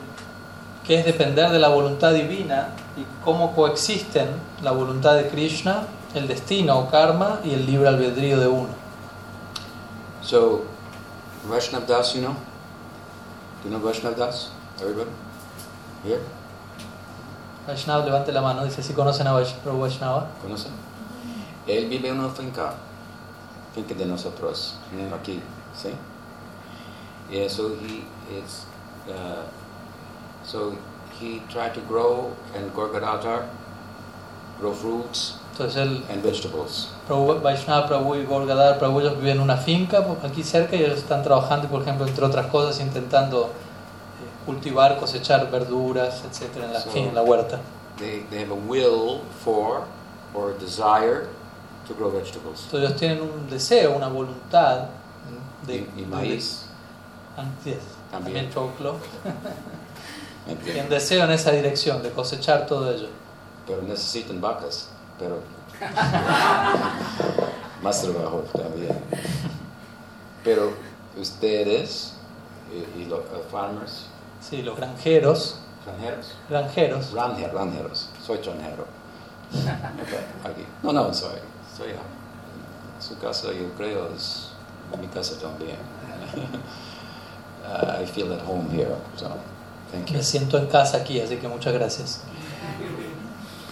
¿qué es depender de la voluntad divina y cómo coexisten la voluntad de Krishna, el destino o karma y el libre albedrío de uno? So, Vaishnav Das, you know? Do you know Vaishnav Das? Everybody? Here? Vaishnava, levante la mano, dice si conocen a Prabhu Vaishnava. ¿Conocen? Él vive en una finca, finca de nosotros, aquí, ¿sí? Yeah, so he is, uh, so he tried to grow in Gorgadatar, grow fruits Entonces él, and vegetables. Prabhu Vaishnava, Prabhu y Gorgadar, Prabhu ellos viven en una finca por aquí cerca y ellos están trabajando, por ejemplo, entre otras cosas, intentando eh, cultivar, cosechar verduras, etcétera, en la, So- en la huerta. They, they have a will for or a desire to grow vegetables. Entonces ellos tienen un deseo, una voluntad de, y, y de- maíz. Así es, También. también choclo. ¿me Y un deseo en esa dirección, de cosechar todo ello. Pero necesitan vacas, pero [laughs] más trabajo también. Pero ustedes y, y los uh, farmers, Sí, los granjeros, granjeros, granjeros, Ranje- granjeros, soy granjero. Ok, aquí. No, no, soy, soy su casa yo creo es mi casa también. Uh, [laughs] I feel at home here, so thank you. me siento en casa aquí, así que muchas gracias.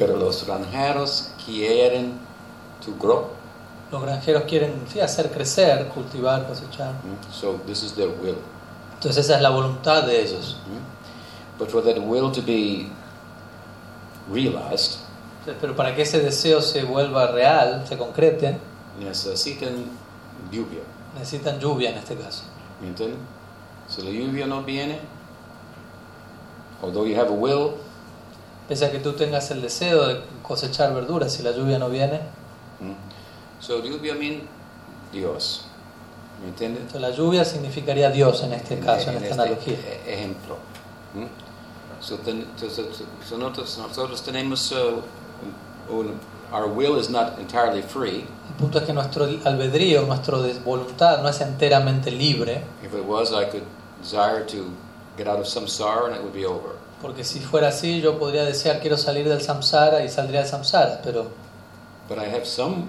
Pero los granjeros quieren to grow. Los granjeros quieren sí, hacer crecer, cultivar, cosechar. Mm, So this is their will. Entonces esa es la voluntad de ellos. Mm. But for that will to be realized, pero para que ese deseo se vuelva real, se concrete, necesitan lluvia. necesitan lluvia en este caso. ¿Me entienden? Si la lluvia no viene, although you have a will, Pese a que tú tengas el deseo de cosechar verduras, si la lluvia no viene, mm, so lluvia means Dios. ¿Me entienden? entonces la lluvia significaría Dios en este caso, en esta este analogía. e- ejemplo. ¿Mm? So, ten- so- so- so nosotros, nosotros tenemos, uh, un- our will is not entirely free. El punto es que nuestro albedrío, nuestra voluntad no es enteramente libre, If it was, I could desire to get out of samsara and it would be over. Porque si fuera así yo podría desear quiero salir del samsara y saldría del samsara, pero But I have some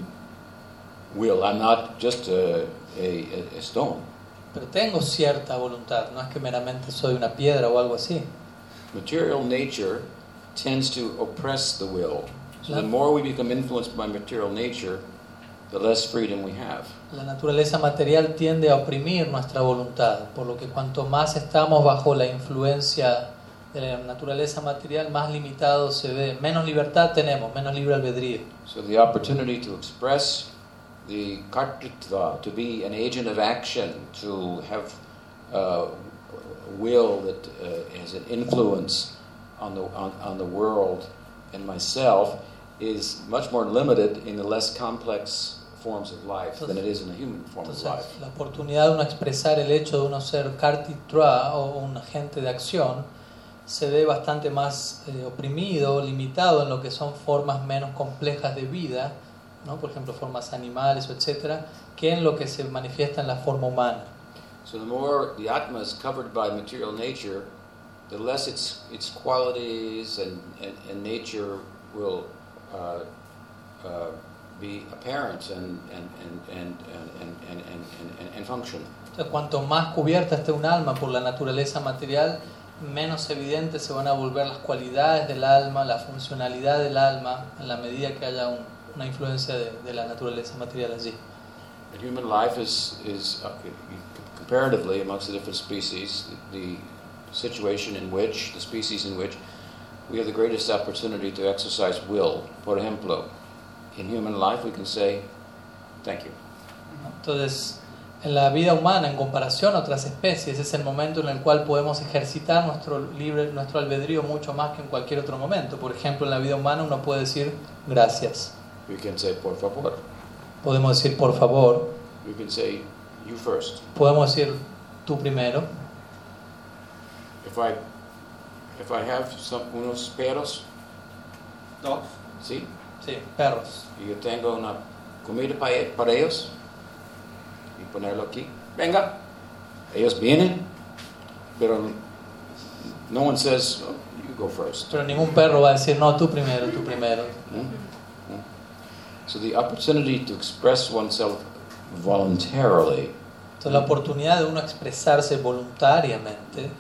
will. I'm not just a, a, a stone. Pero tengo cierta voluntad, no es que meramente soy una piedra o algo así. Material nature tends to oppress the will. So the more we become influenced by material nature, the less freedom we have. La naturaleza material tiende a oprimir nuestra voluntad, por lo que cuanto más estamos bajo la influencia de la naturaleza material, más limitado se ve, menos libertad tenemos, menos libre albedrío. So the opportunity to express the kartritva, to be an agent of action, to have uh, will that uh, has an influence on the on, on the world and myself, is much more limited in the less complex forms of life than it is in the human form of Entonces, life. la oportunidad de uno expresar el hecho de uno ser kartitra o un agente de acción se ve bastante más eh, oprimido, limitado en lo que son formas menos complejas de vida, ¿no? por ejemplo formas animales, etcétera, que en lo que se manifiesta en la forma humana. So the more the atma is covered by material nature, the less its its qualities and and, and nature will uh, uh, be apparent and and functional. Cuanto más cubierta esté un alma por la naturaleza material menos evidentes se van a volver las cualidades del alma, la funcionalidad del alma, en la medida que haya un- una influencia de, de la naturaleza material allí. And human life is is uh, comparatively amongst the different species the, the situation in which the species in which we have the greatest opportunity to exercise will. Por ejemplo, in human life we can say, "Thank you." Entonces, en la vida humana, en comparación a otras especies, es el momento en el cual podemos ejercitar nuestro, libre, nuestro albedrío mucho más que en cualquier otro momento. Por ejemplo, en la vida humana uno puede decir gracias. We can say "Por favor." Podemos decir por favor. We can say "You first." Podemos decir tú primero. If I if I have some unos perros, Dogs. sí, Sí, perros. y yo tengo una comida para, para ellos y ponerlo aquí, venga, ellos vienen, pero no one says oh, you go first. Pero ningún perro va a decir no, tú primero, tú primero. Mm? Mm. So the opportunity to express oneself voluntarily Entonces, la oportunidad de uno expresarse voluntariamente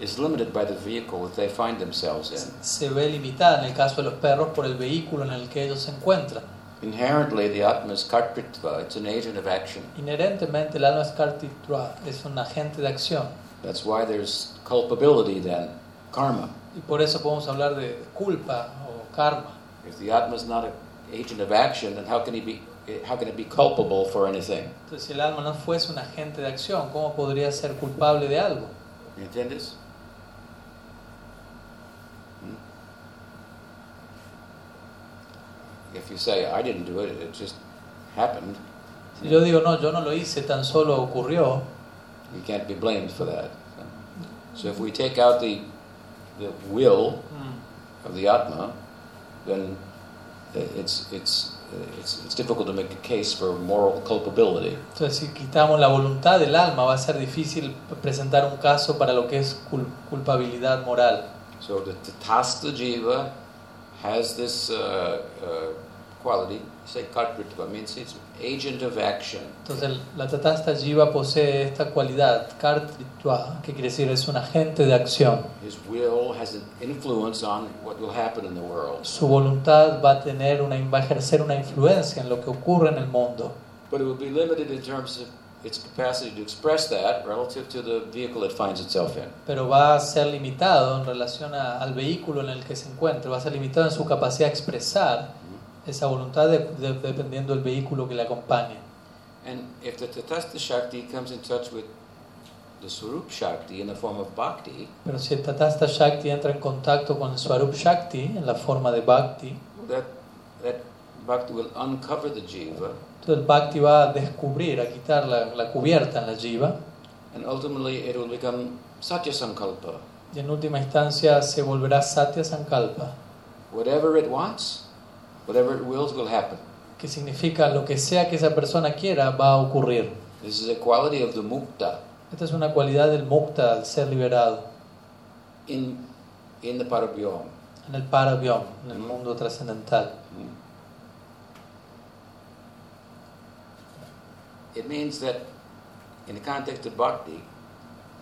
is limited by the vehicle that they find themselves in. se ve limitada en el caso de los perros por el vehículo en el que ellos se encuentran. Inherently, the Atma is kartritva, it's an agent of action. Inherentemente, el alma es kartitra, es un agente de acción. That's why there's culpability then, karma. Y por eso podemos hablar de culpa o karma. If the Atma is not an agent of action, then how can he be? How can it be culpable for anything? Entonces, si el alma no fuese un agente de acción, ¿cómo podría ser culpable de algo? ¿Me entiendes? If you say I didn't do it, it just happened, Si yo digo, no, yo no lo hice, tan solo ocurrió, you can't be blamed for that. So if we take out the the will of the Atma, then it's it's it's, it's difficult to make a case for moral culpability. entonces si quitamos la voluntad del alma, va a ser difícil presentar un caso para lo que es cul- culpabilidad moral. So the Tatasta Jiva has this uh, uh, quality. Say Kartritva means it's agent of action. Entonces, la Tatasta Jiva posee esta cualidad, kartritva, que quiere decir es un agente de acción. His will has an influence on what will happen in the world. Su voluntad va a tener una, va a ejercer una influencia en lo que ocurre en el mundo, But it will be limited in terms of its capacity to express that relative to the vehicle it finds itself in. pero va a ser limitado en relación a- al vehículo en el que se encuentra, va a ser limitado en su capacidad de expresar esa voluntad de- de- dependiendo del vehículo que acompañe. And if the Tatasta Shakti comes in touch with the Swarup Shakti in the form of Bhakti, Pero si el Tatasta Shakti entra en contacto con el Swarup Shakti en la forma de Bhakti, that, that Bhakti will uncover the Jiva entonces el Bhakti va a descubrir, a quitar la, la cubierta en la Jiva and ultimately it will become Satya Sankalpa. y en última instancia se volverá Satya Sankalpa, Whatever it wants, Whatever it wills will happen. Que significa lo que sea que esa persona quiera va a ocurrir. This is a quality of the mukta. Esta es una cualidad del mukta, al ser liberado. In, in the parabhyom. En el parabhyom, en el mm. mundo trascendental. Mm. It means that in the context of bhakti,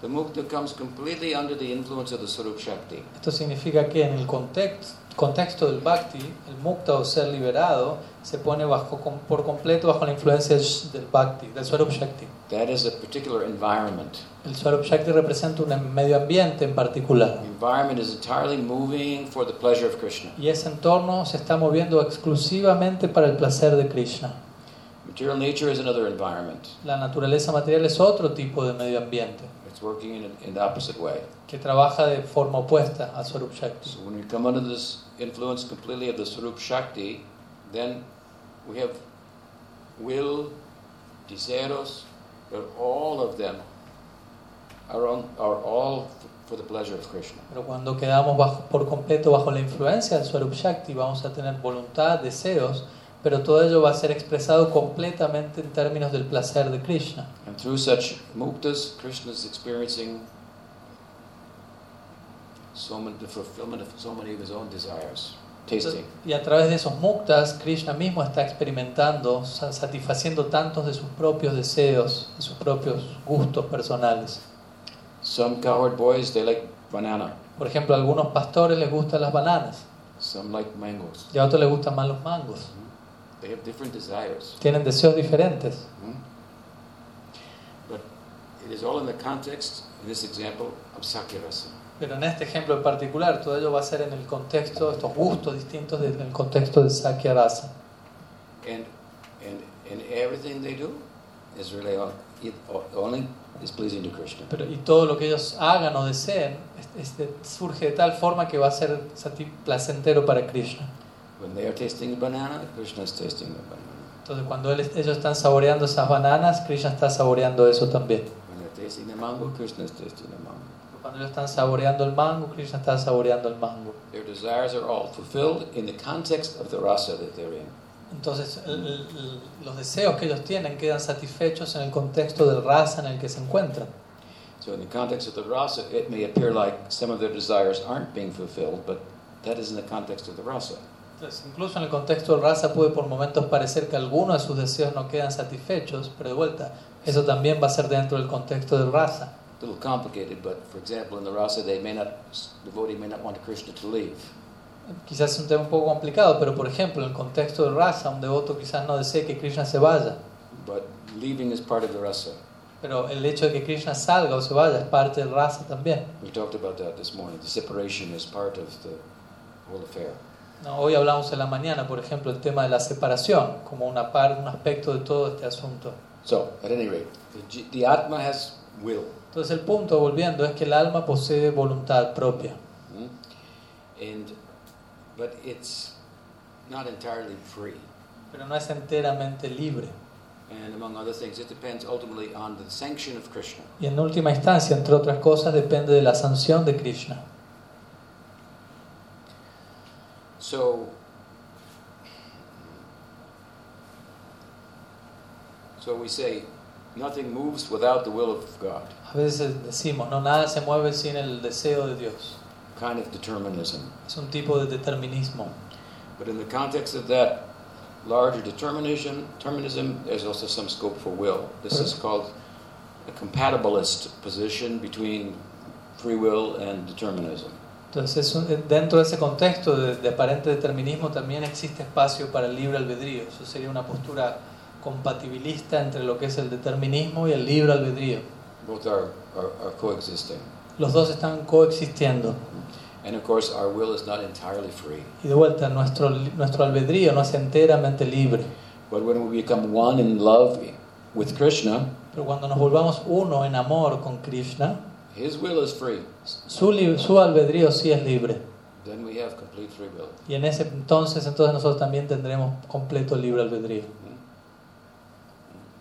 the mukta comes completely under the influence of the Surup Shakti. Esto significa que en el contexto contexto del bhakti, el mukta o ser liberado se pone bajo, por completo bajo la influencia del bhakti, del Swarup Shakti. That is a particular environment. El Swarup Shakti representa un medio ambiente en particular. The environment is entirely moving for the pleasure of Krishna. Y ese entorno se está moviendo exclusivamente para el placer de Krishna. Material nature is another environment. La naturaleza material es otro tipo de medio ambiente working in, in the opposite way. que trabaja de forma opuesta al Swarup Shakti. So when we come under this influence completely of the Sarup Shakti, then we have will, deseos, but all of them are, on, are all for the pleasure of Krishna. Pero cuando quedamos bajo, por completo bajo la influencia del Swarup Shakti, vamos a tener voluntad, deseos, pero todo ello va a ser expresado completamente en términos del placer de Krishna. And through such muktas, Krishna is experiencing so many, the fulfillment of so many of his own desires, tasting. Y a través de esos muktas, Krishna mismo está experimentando, sa- satisfaciendo tantos de sus propios deseos, de sus propios gustos personales. Some cowherd boys, they like banana. Por ejemplo, a algunos pastores les gustan las bananas Some like mangoes. y a otros les gustan más los mangos. They have different desires. Tienen deseos diferentes. Hmm? But it is all in the context, in this example, of Sakyarasa. Pero en este ejemplo en particular, todo ello va a ser en el contexto, estos gustos distintos del el contexto de Sakya Rasa. And, and, and everything they do is really all, it only is pleasing to Krishna. Pero, y todo lo que ellos hagan o deseen es- es de- surge de tal forma que va a ser placentero para Krishna. When they are tasting a banana, Krishna is tasting the banana. Entonces, cuando él- ellos están saboreando esas bananas, Krishna está saboreando eso también. When they're tasting the mango, Krishna is tasting the mango. Cuando ellos están saboreando el mango, Krishna está saboreando el mango. Their desires are all fulfilled in the context of the rasa that they're in. Entonces, el- el- los deseos que ellos tienen quedan satisfechos en el contexto del rasa en el que se encuentran. So, in the context of the rasa, it may appear like some of their desires aren't being fulfilled, but that is in the context of the rasa. Entonces, incluso en el contexto del rasa puede por momentos parecer que algunos de sus deseos no quedan satisfechos, pero de vuelta, eso también va a ser dentro del contexto del rasa. A little complicated, but for example, in the rasa, they may not, the devotee may not want Krishna to leave. Quizás es un tema un poco complicado, pero por ejemplo, en el contexto del rasa, un devoto quizás no desee que Krishna se vaya, But leaving is part of the rasa. pero el hecho de que Krishna salga o se vaya es parte del rasa también. We talked about that this morning. The separation is part of the whole affair. ¿No? Hoy hablamos en la mañana, por ejemplo, el tema de la separación, como una parte, un aspecto de todo este asunto. So, at any rate, the, the Atma has will. Entonces el punto, volviendo, es que el alma posee voluntad propia. hmm? And, but it's not entirely free. pero no es enteramente libre. And among other things, it depends ultimately on the sanction of Krishna. Y en última instancia, entre otras cosas, depende de la sanción de Krishna. So, so we say, nothing moves without the will of God, A veces decimos, no, nada se mueve sin el deseo de Dios. kind of determinism. Es un tipo de determinismo. But in the context of that larger determinism, determinism, there's also some scope for will. This is called a compatibilist position between free will and determinism. Entonces, es un- dentro de ese contexto de, de aparente determinismo también existe espacio para el libre albedrío. Eso sería una postura compatibilista entre lo que es el determinismo y el libre albedrío. Both are, are, are coexisting. Los dos están coexistiendo. And of course, our will is not entirely free. Y de vuelta, nuestro, nuestro albedrío no es enteramente libre. But when we become one in love with Krishna, Pero cuando nos volvamos uno en amor con Krishna, his will is free. su, su albedrío sí es libre. Then we have complete free will. Y en ese entonces, entonces nosotros también tendremos completo libre albedrío.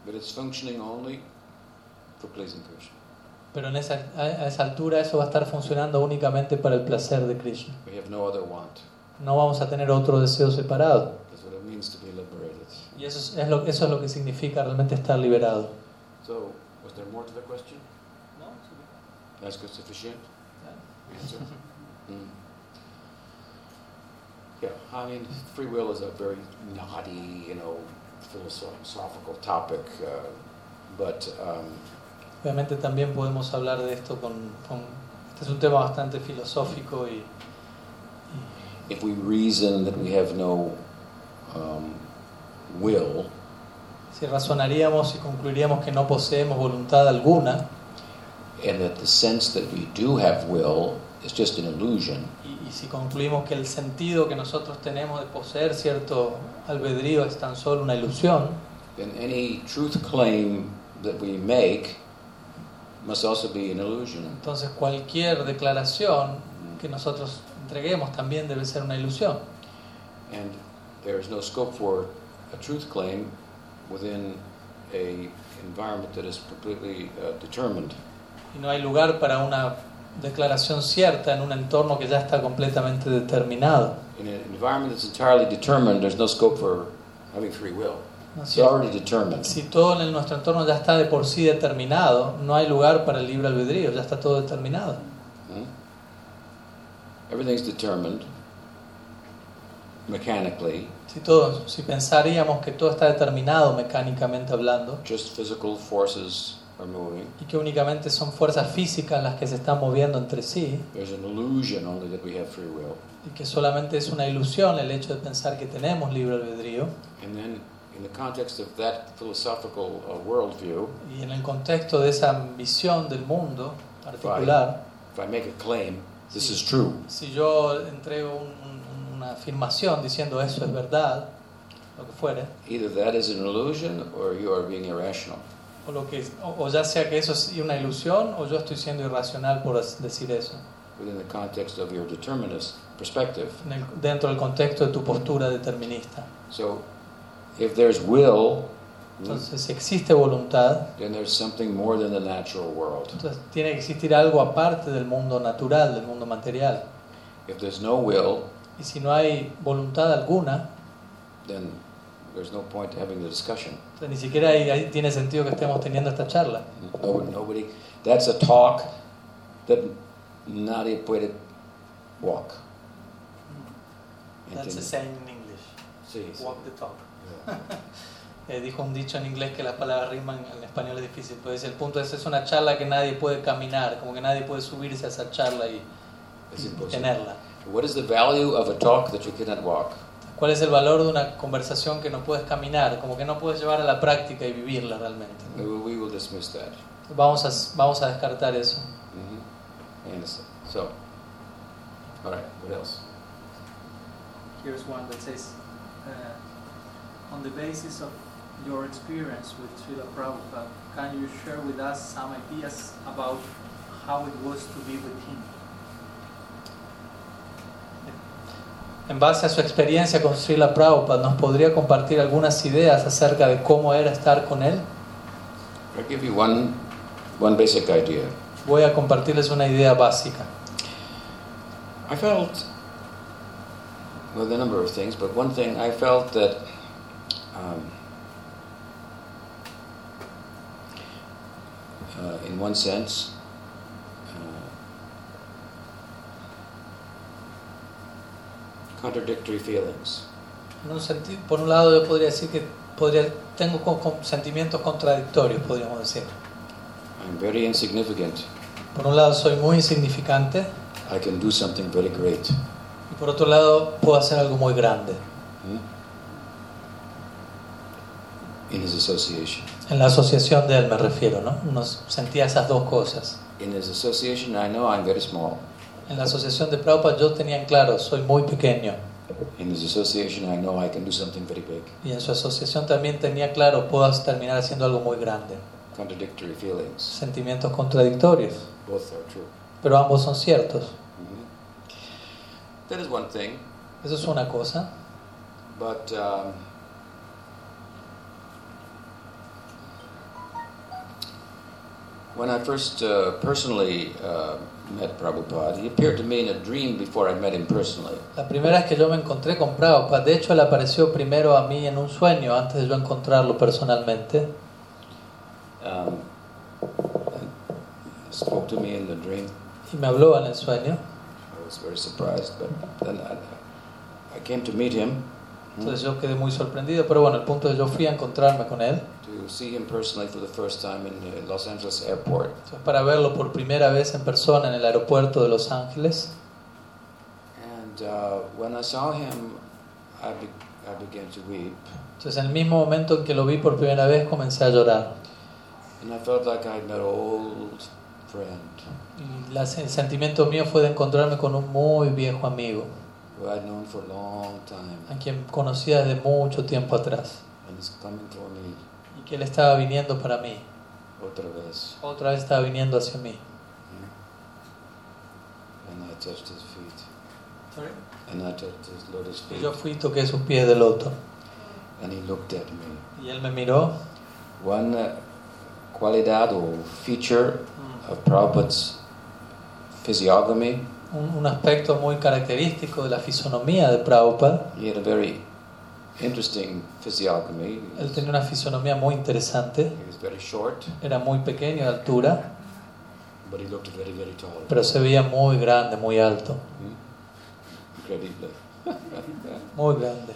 But it's functioning only for pleasing Krishna. Pero en esa, a a esa altura eso va a estar funcionando únicamente para el placer de Krishna. We have no other want. No vamos a tener otro deseo separado. That's what it means to be liberated. Y eso es, es lo, eso es lo que significa realmente estar liberado. So, was there more to the question? That's good, sufficient answer? Mm. Yeah, I mean, free will is a very knotty, you know, philosophical topic. Uh, but um, Obviamente también podemos hablar de esto con, con- Este es un tema bastante filosófico y, y if we reason that we have no um, will, si razonaríamos y concluiríamos que no poseemos voluntad alguna and that the sense that we do have will is just an illusion, y, y si concluimos que el sentido que nosotros tenemos de poseer cierto albedrío es tan solo una ilusión, then any truth claim that we make must also be an illusion. entonces cualquier declaración que nosotros entreguemos también debe ser una ilusión. And there is no scope for a truth claim within a environment that is completely uh, determined. Y no hay lugar para una declaración cierta en un entorno que ya está completamente determinado. In an environment that's entirely determined, there's no scope for having free will. ¿no es It's already determined. Si todo en nuestro entorno ya está de por sí determinado, no hay lugar para el libre albedrío, ya está todo determinado. Hmm? Everything's determined mechanically, Si, todo, si pensaríamos que todo está determinado mecánicamente hablando just physical forces are moving. y que únicamente son fuerzas físicas las que se están moviendo entre sí There's an illusion only that we have free will. y que solamente es una ilusión el hecho de pensar que tenemos libre albedrío And then, in the context of that philosophical uh, worldview, y en el contexto de esa visión del mundo particular, if I make a claim, this Sí. is true, si yo entrego un- una afirmación diciendo eso es verdad, lo que fuere, either that is an illusion or you are being irrational. O, lo que, o, o ya sea que eso es una ilusión o yo estoy siendo irracional por decir eso, within the context of your determinist perspective. el- dentro del contexto de tu postura determinista. So, if there's will, Entonces, si existe voluntad, then there's something more than the natural world. entonces tiene que existir algo aparte del mundo natural, del mundo material. If there's no will, Y si no hay voluntad alguna, then there's no point having the discussion. entonces ni siquiera ahí, ahí tiene sentido que estemos teniendo esta charla. Nobody, nobody that's a talk that nadie puede walk. That's the Entiende? saying in English. Sí, sí. Walk the talk. Yeah. [laughs] Eh, dijo un dicho en inglés que las palabras riman, en español es difícil, pero dice, el punto es, es una charla que nadie puede caminar, como que nadie puede subirse a esa charla y, tenerla. What is the value of a talk that you cannot walk? ¿Cuál es el valor de una conversación que no puedes caminar, como que no puedes llevar a la práctica y vivirla realmente? We will, we will dismiss that. Vamos a, vamos a descartar eso. And so, so, all right. What else? Here's one that says, uh, on the basis of your experience with Srila Prabhupada, can you share with us some ideas about how it was to be with him? En base a su experiencia con Srila Prabhupada, ¿nos podría compartir algunas ideas acerca de cómo era estar con él? I'll give you one, one basic idea. Voy a compartirles una idea básica. I felt, well, a number of things, but one thing I felt that um, uh, in one sense, contradictory feelings. En un senti- por un lado, yo podría decir que podría, tengo con- sentimientos contradictorios, podríamos decir. I'm very insignificant. Por un lado, soy muy insignificante I can do something very great. y por otro lado, puedo hacer algo muy grande. hmm? In his association. En la asociación de él me refiero, ¿no? Uno sentía esas dos cosas. In his association, I know I'm very small. En la asociación de Prabhupada yo tenía en claro, soy muy pequeño. In his association, I know I can do something very big. Y en su asociación también tenía claro, puedo terminar haciendo algo muy grande. Contradictory feelings. Sentimientos contradictorios, Both are true. pero ambos son ciertos. Mhm. That is one thing, Eso es una cosa. but um, when I first uh, personally uh, met Prabhupada, he appeared to me in a dream before I met him personally. La primera vez que yo me encontré con Prabhupada, de hecho él apareció primero a mí en un sueño antes de yo encontrarlo personalmente. Um, spoke to me in the dream. Y me habló en el sueño. I was very surprised, but then I, I came to meet him, Entonces yo quedé muy sorprendido, pero bueno, el punto es que yo fui a encontrarme con él to see him personally for the first time in Los Angeles airport. para verlo por primera vez en persona en el aeropuerto de Los Ángeles. And uh, when I saw him, I, be- I began to weep. Entonces en el mismo momento en que lo vi por primera vez comencé a llorar. And I felt like I'd met an old friend Y la- el sentimiento mío fue de encontrarme con un muy viejo amigo, who I'd known for a long time. a quien conocía desde mucho tiempo atrás, And he's coming for me y que él estaba viniendo para mí, otra vez. otra vez estaba viniendo hacia mí. And I touched his feet. And I touched his lotus Y feet. yo fui y toqué sus pies de loto, And he looked at me. y él me miró. One uh, cualidad or feature of Prabhupada's physiognomy, Un, un aspecto muy característico de la fisonomía de Prabhupada. he had a very interesting physiognomy. He Él tenía una fisonomía muy interesante, he was very short, era muy pequeño de altura, but he looked very, very tall. pero se veía muy grande, muy alto, Hmm? Incredibly. [laughs] muy grande.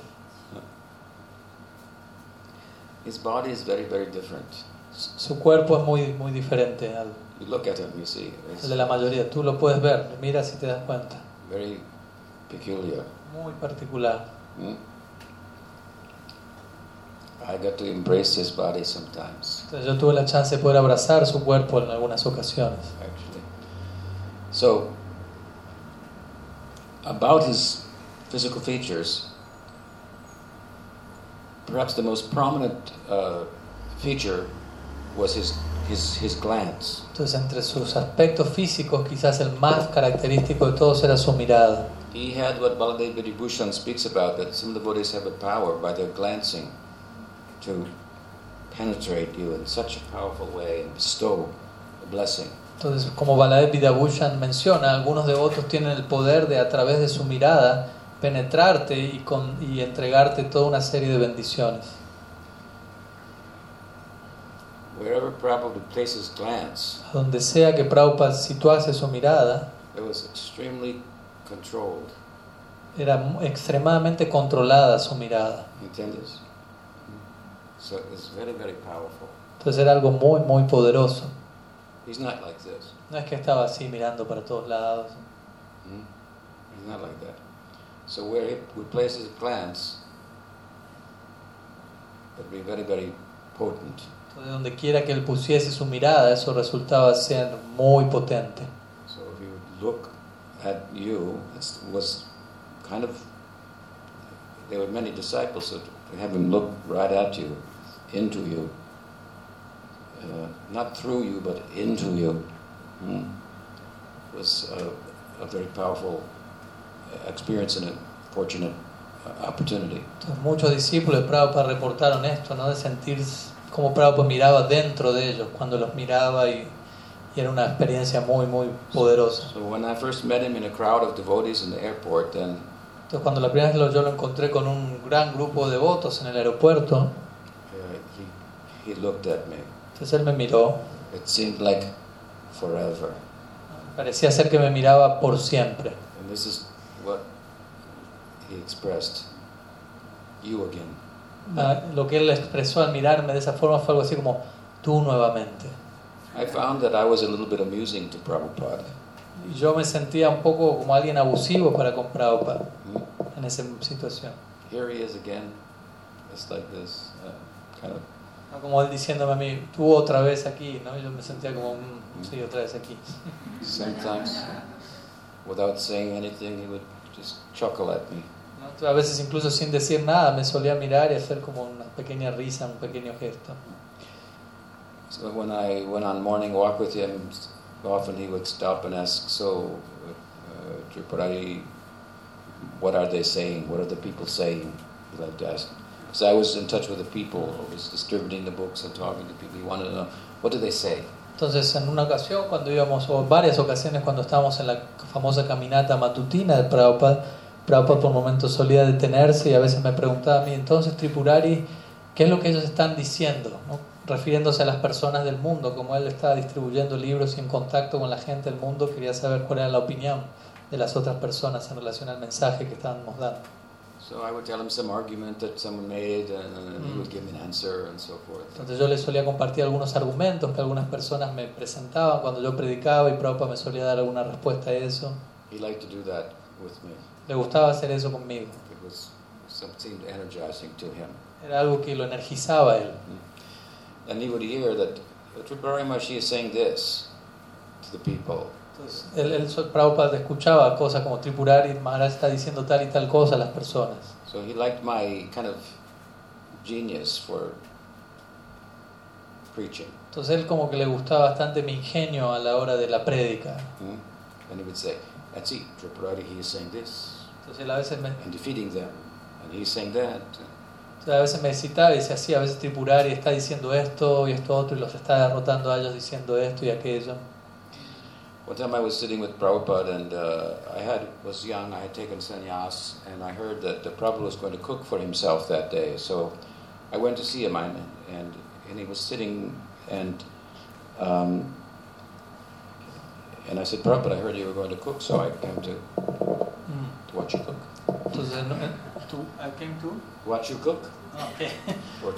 His body is very, very different. Su su cuerpo es muy, muy diferente al, You look at him, you see, al it's de la mayoría. Tú lo puedes ver, lo miras y te das cuenta. very peculiar. Muy particular. Hmm? I got to embrace his body sometimes, Entonces yo tuve la chance de poder abrazar su cuerpo en algunas ocasiones. actually. So, about his physical features, perhaps the most prominent uh, feature was his, his, his glance. Entonces entre sus aspectos físicos quizás el más característico de todos era su mirada. He had what Baladev Bhushan speaks about that some devotees have a power by their glancing to penetrate you in such a powerful way and bestow a blessing. Entonces, como Baladev Vidabhushan menciona, algunos devotos tienen el poder de a través de su mirada penetrarte y, con, y entregarte toda una serie de bendiciones. Wherever Prabhupada placed his glance, A donde sea que Prabhupada situase su mirada, it was extremely controlled. era extremadamente controlada su mirada. ¿Entiendes? So it's very, very powerful. Entonces era algo muy, muy poderoso. He's not like this. No es que estaba así mirando para todos lados. Hmm? He's not like that. So where he would place his glance, it would be very, very potent. Entonces, donde quiera que él pusiese su mirada, eso resultaba ser muy potente. So if would look at you, it was kind of. There were many disciples, so to have him look right at you, into you, uh, not through you, but into you, hmm, was a, a very powerful experience and a fortunate uh, opportunity. Entonces, muchos discípulos de Prabhupada reportaron esto, ¿no? de sentir cómo Prabhupada miraba dentro de ellos, cuando los miraba y, y era una experiencia muy, muy poderosa. So when I first met him in a crowd of devotees in the airport, then Entonces, cuando la primera vez lo- yo lo encontré con un gran grupo de devotos en el aeropuerto, uh, he, he looked at me. entonces él me miró, It seemed like forever. parecía ser que me miraba por siempre. And this is what he expressed. You again. Ah, Lo que él expresó al mirarme de esa forma fue algo así como, tú nuevamente. I found that I was a little bit amusing to Prabhupada. Yo me sentía un poco como alguien abusivo para con Prabhupada Hmm? en esa situación. Here he is again, just like this, uh, kind of. Como él diciéndome a mí, tú otra vez aquí, ¿no? Yo me sentía como, "Mm, sí, otra vez aquí. Sometimes, without saying anything, he would just chuckle at me. a veces incluso sin decir nada me solía mirar y hacer como una pequeña risa, un pequeño gesto. So when I went on morning walk with him, often he would stop and ask, "So, uh, Tripurari, what are they saying? What are the people saying?" He liked to ask. Because I was in touch with the people, I was distributing the books and talking to people. He wanted to know what do they say. Entonces, en una ocasión, cuando íbamos, o varias ocasiones, cuando estábamos en la famosa caminata matutina de Prabhupada, Prabhupada por momentos solía detenerse y a veces me preguntaba a mí, entonces Tripurari, ¿qué es lo que ellos están diciendo? ¿no? Refiriéndose a las personas del mundo, como él estaba distribuyendo libros y en contacto con la gente del mundo, quería saber cuál era la opinión de las otras personas en relación al mensaje que estábamos dando. So I would tell him some argument that someone made, and, and he Mm. would give me an answer and so forth. Entonces yo le solía compartir algunos argumentos que algunas personas me presentaban cuando yo predicaba y Prabhupada me solía dar alguna respuesta a eso. He liked to do that with me. Le gustaba hacer eso conmigo. It was seemed energizing to him. Era algo que lo energizaba a él. And he would hear that Tripurari Maharaj is saying this to the people. Entonces, él so- Prabhupada escuchaba cosas como Tripurari Maharaj está diciendo tal y tal cosa a las personas. So he liked my kind of genius for preaching. Entonces él como que le gustaba bastante mi ingenio a la hora de la prédica. Hmm? And he would say, That's it, Tripurari, he is saying this, Entonces él a veces me, and defeating them, and he's saying that. Entonces, a veces me citaba y decía a veces Tripurari está diciendo esto y esto otro y los está derrotando a ellos diciendo esto y aquello. One time I was sitting with Prabhupada and uh, I had was young, I had taken sannyas, and I heard that the Prabhupada was going to cook for himself that day. So I went to see him, and, and, and he was sitting, and um, and I said, Prabhupada, I heard you were going to cook, so I came to, Mm. to watch you cook. Entonces, en- en- To, I came to? Watch you cook, Okay.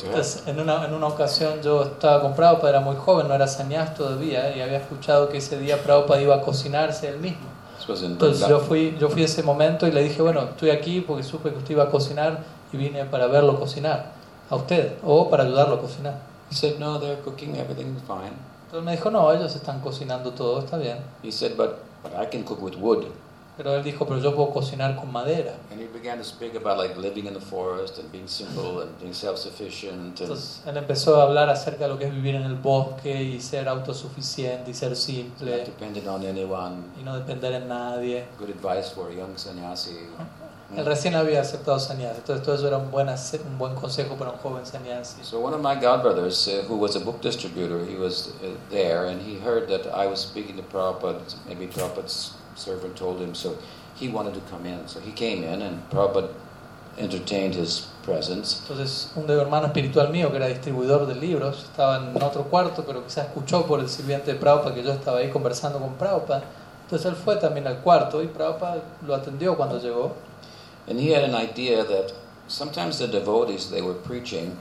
entonces, en una, en una ocasión yo estaba con Prabhupada, era muy joven, no era sannyas todavía, y había escuchado que ese día Prabhupada iba a cocinarse él mismo. Entonces yo fui, yo fui ese momento y le dije, bueno, estoy aquí porque supe que usted iba a cocinar y vine para verlo cocinar, a usted, o para ayudarlo a cocinar. He said, No, they're cooking, everything's fine. Entonces me dijo, no, ellos están cocinando todo, está bien. He said, But, but I can cook with wood. Pero él dijo, pero yo puedo cocinar con madera. And he began to speak about like living in the forest and being simple and being self-sufficient. And Entonces él empezó a hablar acerca de lo que es vivir en el bosque y ser autosuficiente y ser not simple dependent on anyone. y no depender en nadie. Good advice for a young sannyasi. Él recién había aceptado sannyas, entonces todo eso era un buen, un buen consejo para un joven sannyasi. So one of my godbrothers, uh, who was a book distributor, he was uh, there, and he heard that I was speaking to Prabhupada. Maybe Prabhupada's servant told him, so he wanted to come in. So he came in, and Prabhupada entertained his presence. Entonces, un hermano espiritual mío, que era distribuidor de libros, estaba en otro cuarto, pero quizás escuchó por el sirviente de Prabhupada que yo estaba ahí conversando con Prabhupada. Entonces él fue también al cuarto y Prabhupada lo atendió cuando llegó. And he had an idea that sometimes the devotees they were preaching,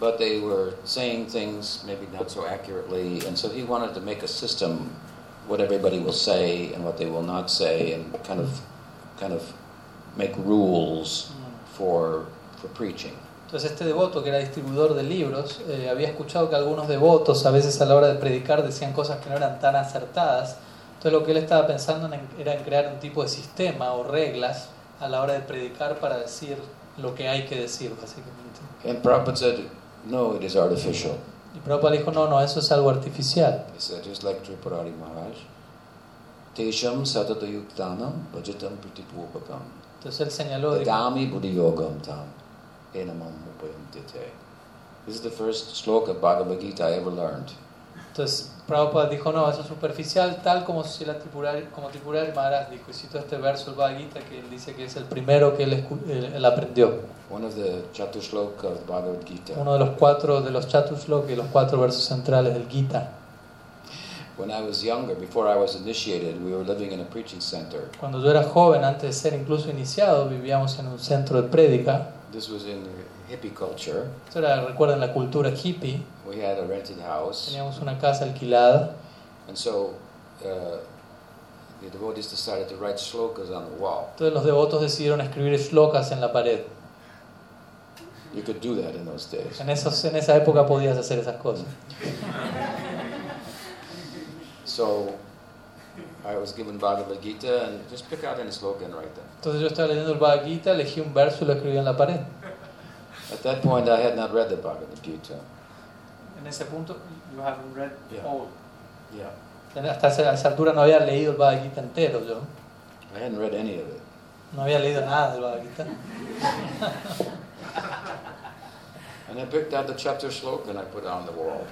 but they were saying things maybe not so accurately, and so he wanted to make a system what everybody will say and what they will not say, and kind of, kind of make rules for for preaching. Entonces este devoto, que era distribuidor de libros, eh, había escuchado que algunos devotos a veces a la hora de predicar decían cosas que no eran tan acertadas. Entonces lo que él estaba pensando en- era en crear un tipo de sistema o reglas a la hora de predicar para decir lo que hay que decir, básicamente. And Prabhupada said, "No, it is artificial." Y Prabhupada dijo, no, no, eso es algo artificial. He just like Tripurari Maharaj, "Tesham satatayuktanam bhajatam pratipupakam Entonces él señaló, dijo, buddhiyogam tam enamam upayantite." This is the first sloka of Bhagavad Gita I ever learned. Entonces Prabhupada dijo, no, eso es superficial, tal como si la Tripurari, como Tripurari Maharaj dijo, y citó este verso del Bhagavad Gita que él dice que es el primero que él, él- aprendió. One of the chatushloka of Bhagavad Gita. Uno de los cuatro, de los Chatusloka y los cuatro versos centrales del Gita. When I was younger, before I was initiated, we were living in a preaching center. Cuando yo era joven, antes de ser incluso iniciado, vivíamos en un centro de prédica. This was in hippie culture. Era, la cultura hippie. We had a rented house, Teníamos una casa alquilada. and so uh, the devotees decided to write on the wall. Todos los devotos decidieron escribir shlokas en la pared. You could do that in those days. En, esos, en esa época podías hacer esas cosas. So I was given Bhagavad Gita and just pick out any and write them. Entonces yo estaba leyendo el Bhagavad Gita, elegí un verso y lo escribí en la pared. At that point, I had not read the Bhagavad Gita. En ese punto, you haven't read Yeah. all. Yeah. Hasta esa, esa altura no había leído el Bhagavad Gita entero yo. I hadn't read any of it. No había leído nada del Bhagavad Gita. [laughs] And I picked out the chapter sloka and I put it on the wall.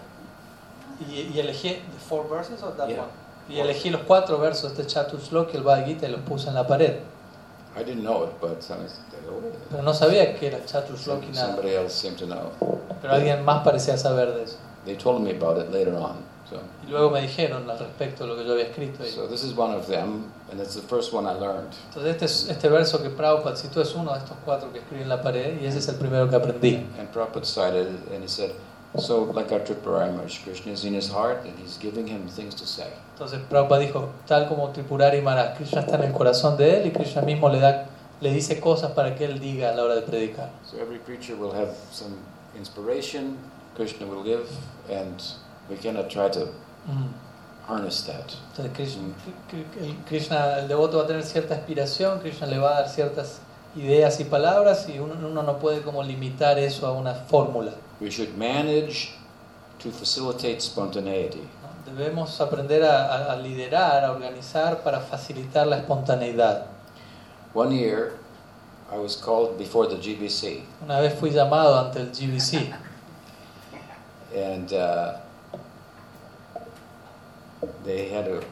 Y, y elegí the four verses of that Yeah. one. Y elegí los cuatro versos de este Chatusloka y el Bhagavad Gita y los puse en la pared. I didn't know it, but some- Pero no sabía que era nada. somebody else seemed to know. Pero alguien más parecía saber de eso. They told me about it later on. So, Y luego me dijeron al respecto de lo que yo había escrito ahí. so this is one of them, and it's the first one I learned. Entonces este, es- este verso que Prabhupada citó es uno de estos cuatro que escribí en la pared y ese es el primero que aprendí. And Prabhupada cited it, and he said, so like our Tripurari Maharaj, Krishna is in his heart, and he's giving him things to say. Entonces Prabhupada dijo, tal como Tripurari Maharaj, Krishna está en el corazón de él y Krishna mismo le, da, le dice cosas para que él diga a la hora de predicar. So every preacher will have some inspiration Krishna will give, and we cannot try to Mm. harness that. Entonces Krishna, el, Krishna, el devoto va a tener cierta inspiración, Krishna le va a dar ciertas ideas y palabras y uno, uno no puede como limitar eso a una fórmula. We should manage to facilitate spontaneity. Debemos aprender a liderar, a organizar para facilitar la espontaneidad. One year, I was called before the GBC, Una vez fui llamado ante el GBC [laughs] and uh, they had a.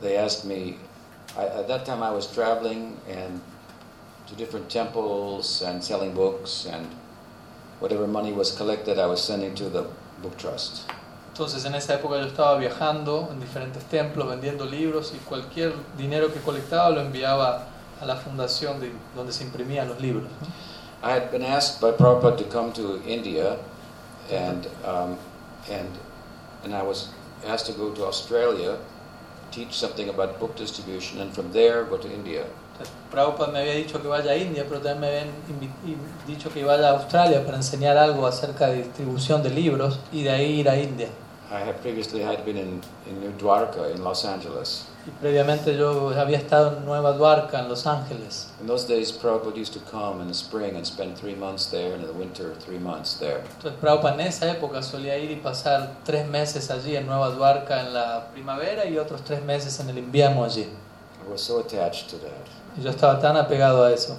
They asked me. I, at that time, I was traveling and to different temples and selling books, and whatever money was collected, I was sending to the book trust. Entonces en esa época yo estaba viajando en diferentes templos, vendiendo libros y cualquier dinero que colectaba lo enviaba a la fundación de, donde se imprimían los libros. ¿no? I had been asked by Prabhupada to come to India, and um, and and I was asked to go to Australia, teach something about book distribution, and from there go to India. Prabhupada me había dicho que vaya a India, pero también me habían dicho que vaya a Australia para enseñar algo acerca de distribución de libros y de ahí ir a India. I had previously had been in, in New Dwarka in Los Angeles. Y previamente yo había estado en Nueva Duarca, en Los Ángeles. In those days, Prabhupada used to come in the spring and spend three months there, and in the winter, three months there. Entonces Prabhupada en esa época solía ir y pasar tres meses allí en Nueva Duarca en la primavera y otros tres meses en el invierno allí. I was so attached to that. Y yo estaba tan apegado a eso.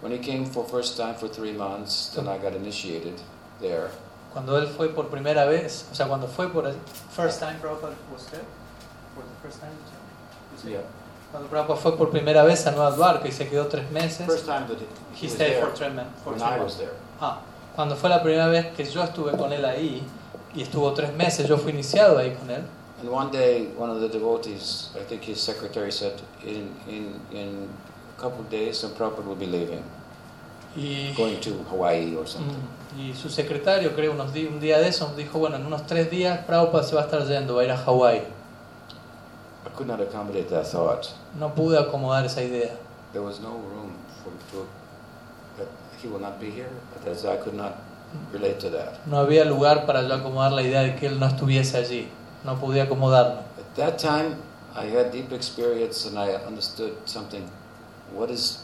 When he came for first time for three months, then I got initiated there. Cuando él fue por primera vez, o sea, cuando fue por el first time Prabhupada was there? For the first time? Yeah. Cuando Prabhupada fue por primera vez a Nueva Duarca y se quedó tres meses, First time that he, he was stayed there, for three, men- for three months. Ah, cuando fue la primera vez que yo estuve con él ahí y estuvo tres meses, yo fui iniciado ahí con él. And one day, one of the devotees, I think his secretary said, in, in, in a couple of days, some Prabhupada will be leaving, Y, going to Hawaii or something. Mm, y su secretario, creo, unos un día de eso, dijo, bueno, en unos tres días Prabhupada se va a estar yendo, va a ir a Hawái. I could not accommodate that thought. No pude acomodar esa idea. There was no room for, he will not be here. That's, I could not relate to that. No había lugar para yo acomodar la idea de que él no estuviese allí. No pude acomodarlo. At that time, I had deep experience and I understood something. What is,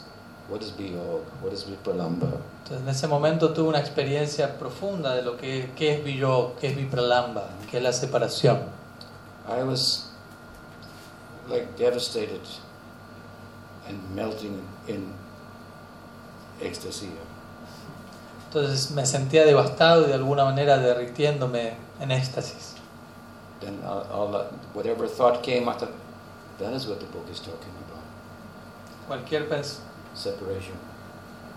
what is Biyog? What is Vipralamba? Entonces en ese momento tuve una experiencia profunda de lo que, qué es Villog, qué es Vipralamba, qué es la separación. I was like devastated and melting in ecstasy. Entonces me sentía devastado y de alguna manera derritiéndome en éxtasis. Then all, all that, whatever thought came, I thought, that is what the book is talking about. Cualquier pens Separation.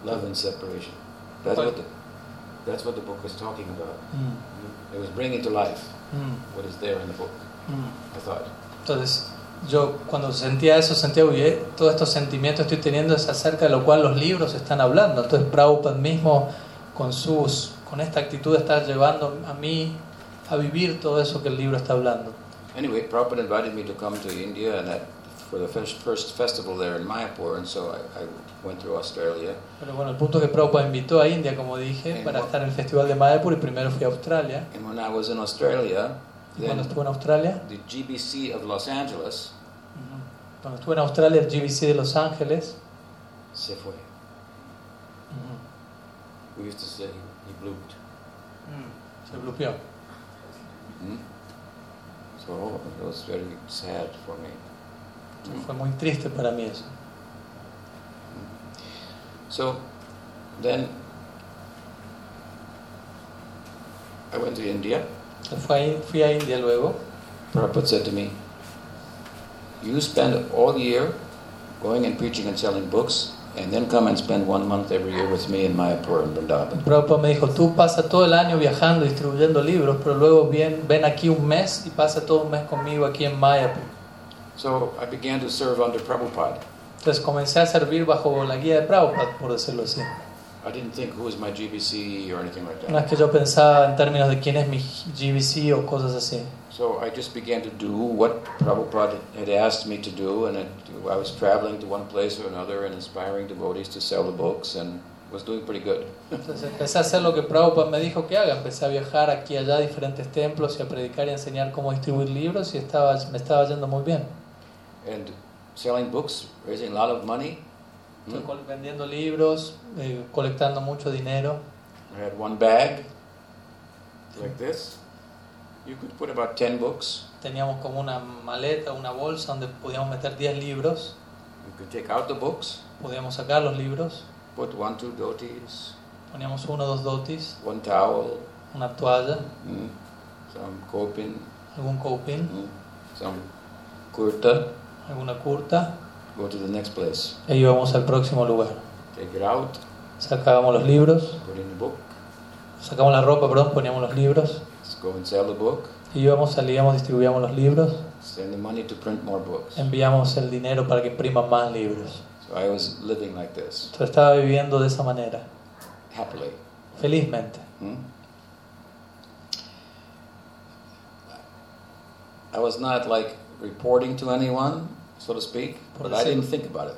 Love and separation. That's what the, that's what the book was talking about. Mm, It was bringing to life mm, what is there in the book, mm. I thought. Entonces, yo cuando sentía eso, sentía, oye, todos estos sentimientos que estoy teniendo es acerca de lo cual los libros están hablando. Entonces, Prabhupada mismo, con, sus, con esta actitud, está llevando a mí a vivir todo eso que el libro está hablando. Anyway, Prabhupada invited me to come to India and that, for the first, first festival there in Mayapur, and so I, I went through Australia. Pero bueno, el punto que Prabhupada invitó a India, como dije, para estar en el Festival de Mayapur y primero fui a Australia. And when I was in Australia, cuando then estuve en Australia, the GBC of Los Angeles cuando estuve en Australia, el GBC de Los Ángeles, se fue. ujú, We used to say he blooped. se bloqueó. Hmm? So it was very sad for me. Fue muy triste para mí eso. So then I went to India. Fui fui a India luego. Prabhupada said to me, You spend all year going and preaching and selling books, and then come and spend one month every year with me in Mayapur and Vrindavan. Prabhupada me dijo, tú pasas todo el año viajando, distribuyendo libros, pero luego ven, ven aquí un mes y pasa todo un mes conmigo aquí en Mayapur. So I began to serve under Prabhupada. Entonces comencé a servir bajo la guía de Prabhupada, por decirlo así. I didn't think who is my GBC or anything like No that. es que yo pensaba en términos de quién es mi GBC o cosas así. So I just began to do what Prabhupada had asked me to do, and it, I was traveling to one place or another and inspiring devotees to sell the books, and was doing pretty good. Entonces empecé a hacer lo que Prabhupada me dijo que haga. Empecé a viajar aquí y allá a diferentes templos y a predicar y a enseñar cómo distribuir libros y estaba, me estaba yendo muy bien. And selling books, raising a lot of money. Estoy Hmm. vendiendo libros, eh, colectando mucho dinero. I had one bag like this. You could put about 10 books. Teníamos como una maleta, una bolsa donde podíamos meter 10 libros. You could take out the books, Podíamos sacar los libros. put one, two dhotis, Poníamos uno dos dotis, one towel, una toalla, mm, some kopin, algún coping, mm, some kurta. Alguna curta. Go to the next place. E íbamos al próximo lugar. Take it out, Sacábamos los libros, put in the book, sacábamos la ropa, perdón, poníamos los libros. let's go and sell the book, Y íbamos, salíamos, distribuíamos los libros. send the money to print more books. enviamos el dinero para que impriman más libros. So I was living like this, Entonces estaba viviendo de esa manera, happily. felizmente. Hmm? I was not like reporting to anyone, so to speak, Por but I didn't think about it.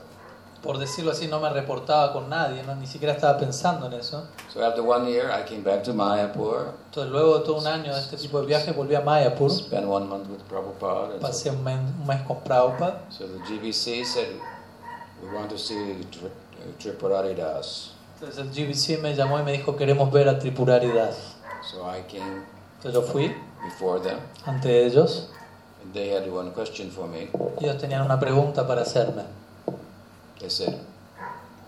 Por decirlo así, no me reportaba con nadie, ¿no? ni siquiera estaba pensando en eso. So after one year, I came back to Mayapur, Entonces luego de todo un año de este tipo de viaje volví a Mayapur, spent one month with Prabhupada. Pasé so, un mes, un mes con Prabhupada. so the GBC said, we want to see Tri- Tripurari Das. Entonces el GBC me llamó y me dijo queremos ver a Tripurari Das. So I came Entonces yo fui before them, ante ellos they had one question for me. ellos tenían una pregunta para hacerme. They said,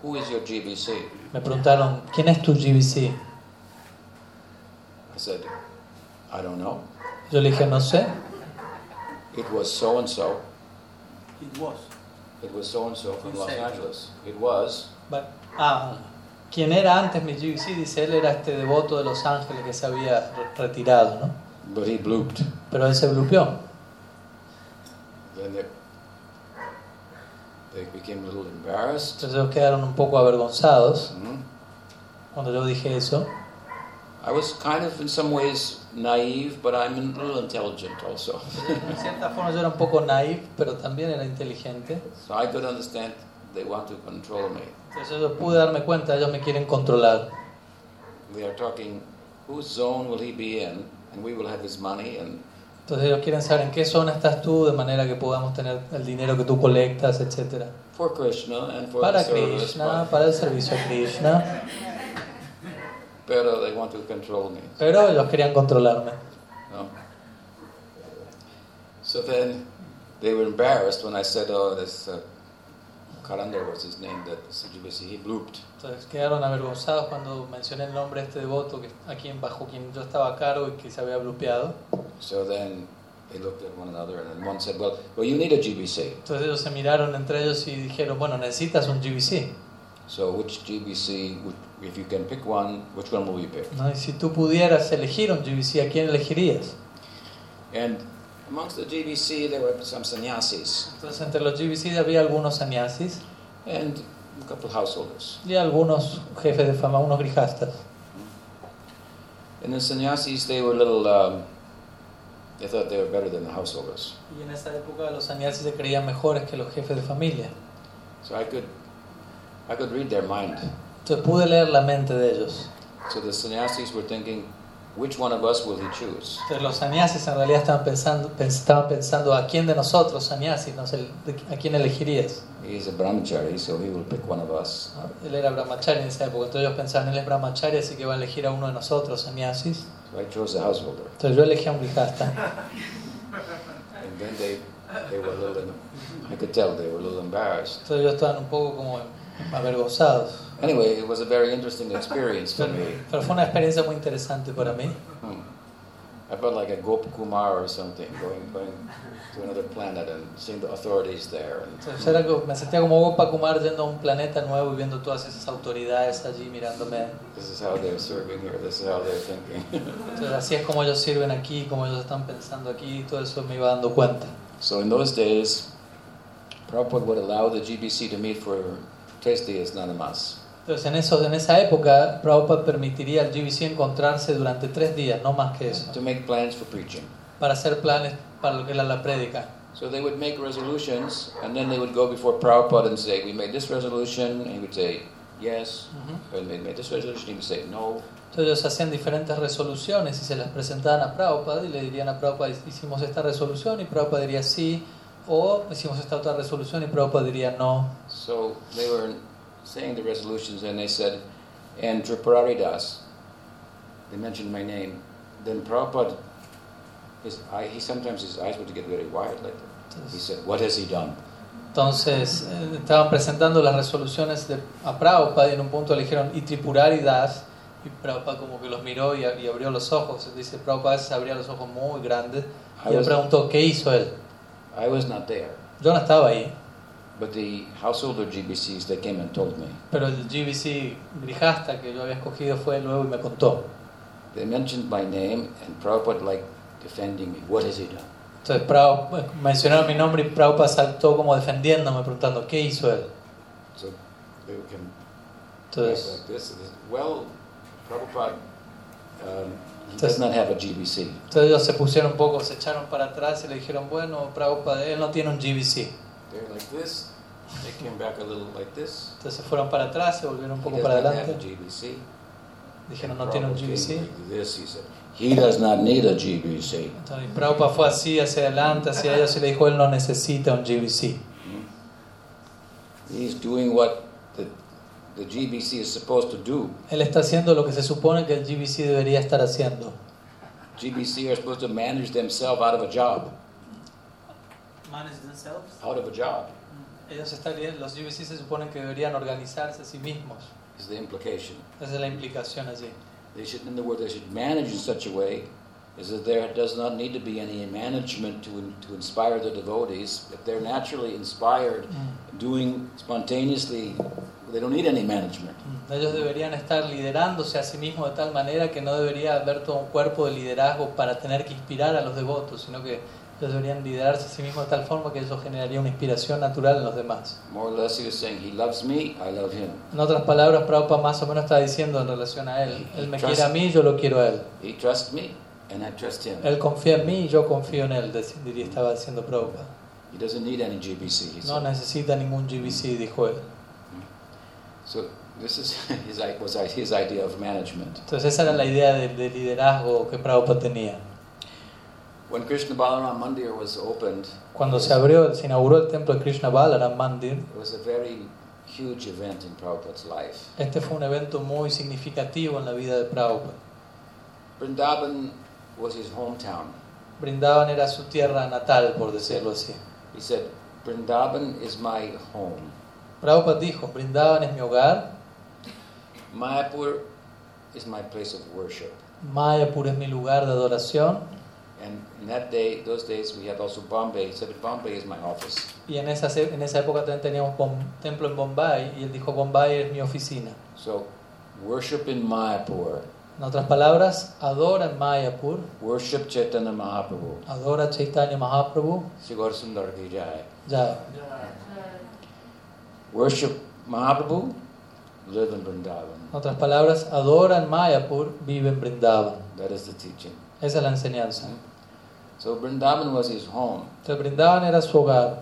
who is your GBC? Me preguntaron, ¿quién es tu GBC? I said, I don't know. Yo le dije, no sé. It was so and so. It was. It was so and so from Los. Angeles. It was. But- ah, quien era antes mi GBC, dice él, era este devoto de Los Ángeles que se había re- retirado, ¿no? But he blooped. Pero él se blupeó. Then they, they became a little embarrassed. Entonces quedaron un poco avergonzados Mhm. cuando yo dije eso. I was kind of, in some ways, naive, but I'm a little intelligent also. [laughs] En cierta forma yo era un poco naive, pero también era inteligente. so I could understand they want to control me. Entonces yo pude darme cuenta, ellos me quieren controlar. They are talking, whose zone will he be in? And we will have his money. And Entonces ellos quieren saber en qué zona estás tú, de manera que podamos tener el dinero que tú colectas, etc. for Krishna and for Para the. Krishna, para el servicio a Krishna. Pero they want to control me. Pero ellos querían controlarme. No. So then they were embarrassed when I said, oh, this uh, Karandar was his name, that CGBC, he blooped. Entonces quedaron avergonzados cuando mencioné el nombre de este devoto que, a quien, bajo quien yo estaba a cargo y que se había blupeado. So then they looked at one another and then one said, well, well, you need a GBC. Entonces ellos se miraron entre ellos y dijeron, bueno, necesitas un GBC. So which GBC, would, if you can pick one, which one will you pick? ¿no? Y si tú pudieras elegir un GBC, ¿a quién elegirías? And amongst the GBC, there were some sannyasis Entonces entre los GBC había algunos sannyasis and a couple householders. y algunos jefes de fama, unos grijastas. And the sannyasis, they were little, um, they thought they were better than the householders. Y en esa época los sannyasis se creían mejores que los jefes de familia. So I could, I could read their mind. Entonces pude leer la mente de ellos. So the sannyasis were thinking, which one of us will he choose? Entonces los sannyasis en realidad estaban pensando, pens- estaban pensando a quién de nosotros, sannyasis, no sé, de- a quién elegirías. He's a brahmachari, so he will pick one of us. Él era brahmachari en esa época, entonces ellos pensaban, él es brahmachari, así que va a elegir a uno de nosotros, sannyasis. So I chose the householder. Entonces yo elegí a un grijasta. And then they, they were a little, I could tell they were a little embarrassed. Entonces ellos estaban un poco como avergonzados. Anyway, it was a very interesting experience for me. [laughs] pero fue una experiencia muy interesante para mí. Hmm. I felt like a Gop Kumar or something, going, going to another planet and seeing the authorities there. And, Entonces era como- me sentía como Gopa Kumar yendo a un planeta nuevo y viendo todas esas autoridades allí mirándome. this is how they're serving here, this is how they're thinking. [laughs] Entonces así es como ellos sirven aquí, como ellos están pensando aquí, todo eso me iba dando cuenta. so in those days, Prabhupada would allow the GBC to meet for tres días nada más. Entonces en, eso, en esa época Prabhupada permitiría al GBC encontrarse durante tres días, no más que eso, to make plans for preaching. para hacer planes para lo que era la prédica. So they would make resolutions, and then they would go before Prabhupada and say, "We made this resolution," and he would say, "Yes." Ujú. And they made this resolution, he would say, "No." Entonces ellos hacían diferentes resoluciones y se las presentaban a Prabhupada y le dirían a Prabhupada, hicimos esta resolución y Prabhupada diría sí, o hicimos esta otra resolución y Prabhupada diría no. So they were saying the resolutions, and they said, "And Tripuraridas." They mentioned my name. Then Prabhupada, his eye, he sometimes his eyes would get very wide like that. He said, "What has he done?" entonces, eh, estaban presentando las resoluciones de, a Prabhupada y en un punto le dijeron y Tripurari das y Prabhupada como que los miró y, y abrió los ojos. Dice Prabhupada veces abría los ojos muy grandes y él preguntó qué hizo él. I was not there, Yo no estaba ahí, but the householder GBCs they came and told me. pero el GBC Grijasta que yo había escogido fue luego y me contó. They mentioned my name, and Prabhupada like defending me. What has he done? Entonces Prabhu- mencionaron mi nombre y Prabhupada saltó como defendiéndome, preguntando qué hizo él. So they can Entonces, like this. Well, Prabhupada, um, he Entonces- does not have a GBC. entonces ellos se pusieron un poco, se echaron para atrás y le dijeron, bueno, Prabhupada, él no tiene un GBC. They're like this. They came back a little like this. Entonces se fueron para atrás, se volvieron un He poco does para not have a adelante. GBC. Dijeron, no tiene un GBC. He does not need a GBC. Entonces Prabhupada fue así, hacia adelante, hacia ellos y le dijo, él no necesita un GBC. He's doing what the, the GBC is supposed to do. Él está haciendo lo que se supone que el GBC debería estar haciendo. GBC are supposed to manage themselves out of a job. Manage themselves. Out of a job Ellos estarían, los GBC se suponen que deberían organizarse a sí mismos. is the implication. Esa es la implicación allí. They should, in other words, they should manage in such a way is that there does not need to be any management to, to inspire the devotees. If they're naturally inspired, doing spontaneously, they don't need any management. Mm. Ellos deberían estar liderándose a sí mismos de tal manera que no debería haber todo un cuerpo de liderazgo para tener que inspirar a los devotos, sino que ellos deberían liderarse a sí mismos de tal forma que eso generaría una inspiración natural en los demás. More or less, he was saying, He loves me, I love him. En otras palabras, Prabhupada más o menos está diciendo en relación a él, él me quiere a mí, yo lo quiero a él. He trusts me, and I trust him. Él confía en mí y yo confío en él, diría, estaba diciendo Prabhupada. He doesn't need any GBC, he No necesita ningún GBC, dijo él. So this is [laughs] his, i- was his idea of management. Entonces esa era la idea de, de liderazgo que Prabhupada tenía. When Krishna Balaram Mandir was opened, Cuando se abrió, se inauguró el templo de Krishna Balaram Mandir, it was a very huge event in Prabhupada's life. Este fue un evento muy significativo en la vida de Prabhupada. Vrindavan was his hometown. Brindaban era su tierra natal, por decirlo así. He said, Vrindavan is my home. Prabhupada dijo, Brindaban es mi hogar, Mayapur is my place of worship. Mayapur es mi lugar de adoración, And in that day, those days, we had also Bombay. He said, Bombay is my office. y en esa, en esa época también teníamos un templo en Bombay, y él dijo, Bombay es mi oficina. So, worship in Mayapur. En otras palabras, adora en Mayapur, Worship Chaitanya Mahaprabhu. adora Chaitanya Mahaprabhu, Sigar Sundar Ki Jai. ya. Worship Mahaprabhu, live in Vrindavan. En otras palabras, adora en Mayapur, vive en Brindavan. That is the teaching. Esa es la enseñanza. So, Vrindavan was his home. Entonces Brindavan era su hogar.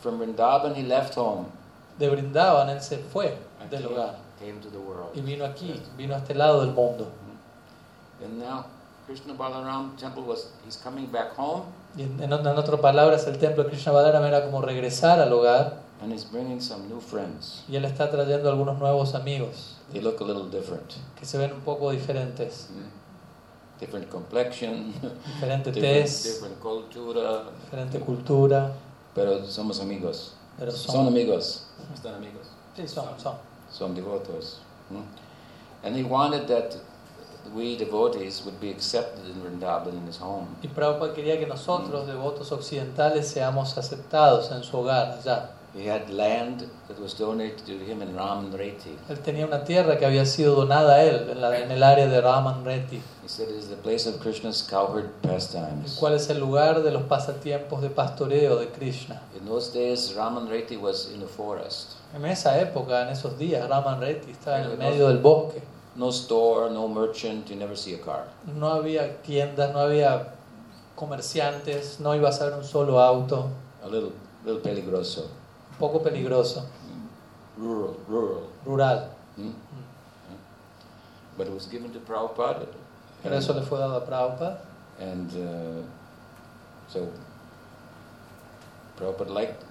From Vrindavan, he left home De Brindavan él se fue and del came, hogar. came to the world. y vino aquí, vino a este lado del mundo. And now, Krishna Balaram temple was, he's coming back home Y en, en, en otras palabras, el templo de Krishna Balaram era como regresar al hogar and he's bringing some new friends. y él está trayendo algunos nuevos amigos They look a little different. que se ven un poco diferentes, Mm. Different complexion, diferente [laughs] different, tez, different cultura, diferente cultura, pero somos amigos. pero Son son, amigos. Están amigos. sí, son, son. Son devotos. Mm. And he wanted that we devotees would be accepted in Vrindavan in his home. Y Prabhupada quería que nosotros, devotos occidentales, seamos aceptados en su hogar allá. He had land that was donated to him in Raman Reti. Él tenía una tierra que había sido donada a él en, la- en el área de Raman Reti, He said it is the place of Krishna's cowherd pastimes. cual es el lugar de los pasatiempos de pastoreo de Krishna. In those days, Raman Reti was in a forest. En esa época, en esos días, Raman Reti estaba en el medio del bosque. No store, no merchant, you never see a car. No había tiendas, no había comerciantes, no ibas a ver un solo auto, A little, little peligroso. Un poco peligroso, Rural, rural. rural. Hmm? But it was given to Prabhupada. Pero eso le fue dado a Prabhupada. And uh, so Prabhupada liked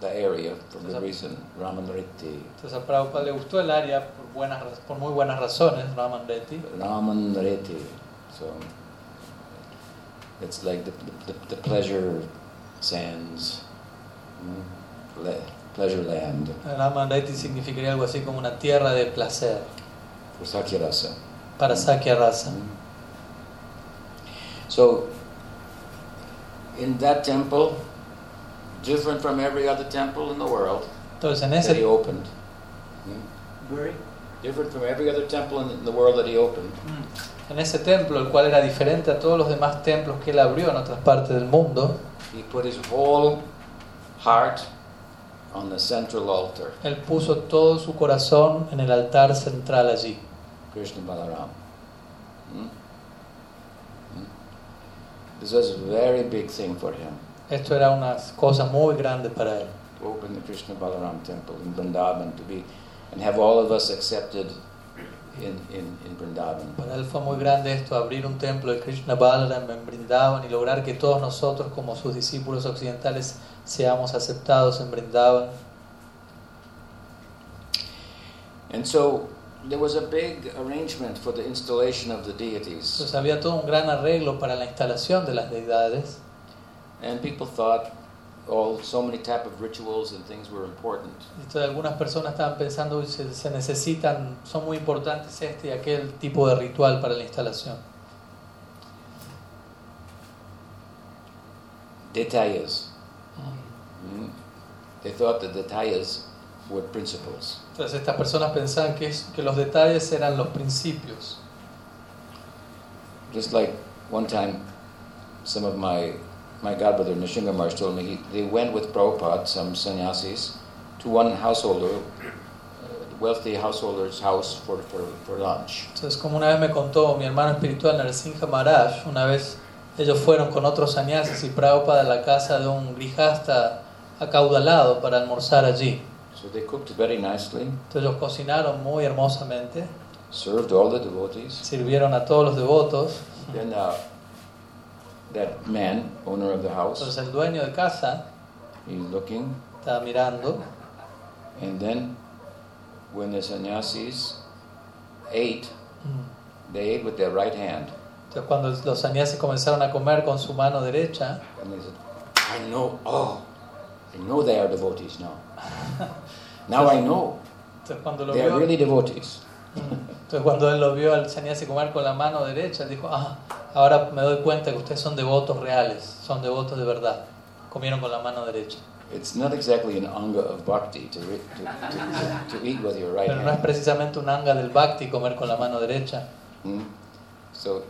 the area for good reason, Raman Reti. Entonces a Prabhupada le gustó el área por, buenas, por muy buenas razones, Raman Reti. Raman Reti. So it's like the, the, the pleasure sands, mm, pleasure land. Raman Reti significaría algo así como una tierra de placer. For Sakyarasa. para Sakya Rasa. So, in that temple, different from every other temple in the world Entonces en that he ese, opened, hmm, Very. different from every other temple in the world that he opened, en ese templo, el cual era diferente a todos los demás templos que él abrió en otras partes del mundo, he put his whole heart on the central altar, él puso todo su corazón en el altar central allí. Krishna Balaram. Hmm? Hmm? This was a very big thing for him Esto era una cosa muy grande para él. to open the Krishna Balaram temple in Vrindavan to be and have all of us accepted in, in, in Vrindavan. Para él fue muy grande esto, abrir un templo de Krishna Balaram en Brindavan y lograr que todos nosotros como sus discípulos occidentales seamos aceptados en Brindavan. And so there was a big arrangement for the installation of the deities. Entonces había todo un gran arreglo para la instalación de las deidades And people thought all so many type of rituals and things were important. Entonces algunas personas estaban pensando se, se necesitan, son muy importantes este y aquel tipo de ritual para la instalación. Detalles. Mm. They thought that detalles were principles. Entonces estas personas pensaban que, es- que los detalles eran los principios. Just like one time, some of my my godbrother Nishinga Maharaj told me he, they went with Prabhupada, some sannyasis, to one householder, uh, wealthy householder's house for, for, for lunch. Entonces como una vez me contó mi hermano espiritual Narasimha Maharaj, una vez ellos fueron con otros sannyasis y Prabhupada a la casa de un grijasta acaudalado para almorzar allí. So they cooked very nicely, Entonces ellos cocinaron muy hermosamente, served all the devotees. sirvieron a todos los devotos. Then uh, that man, owner of the house, Entonces el dueño de casa he's looking, estaba mirando and then when the sannyasis ate, Mm. they ate with their right hand. Entonces cuando los sannyasis comenzaron a comer con su mano derecha, And they said, I know, oh, I know they are devotees now. [laughs] now I know. entonces cuando lo They are vio, really devotees. Entonces cuando él lo vio al sannyasi comer con la mano derecha, dijo, ah, ahora me doy cuenta que ustedes son devotos reales, son devotos de verdad. Comieron con la mano derecha. It's not exactly an anga of bhakti to, to, to, to eat with your right Pero no es precisamente un anga del bhakti comer con la mano derecha. Hmm? So,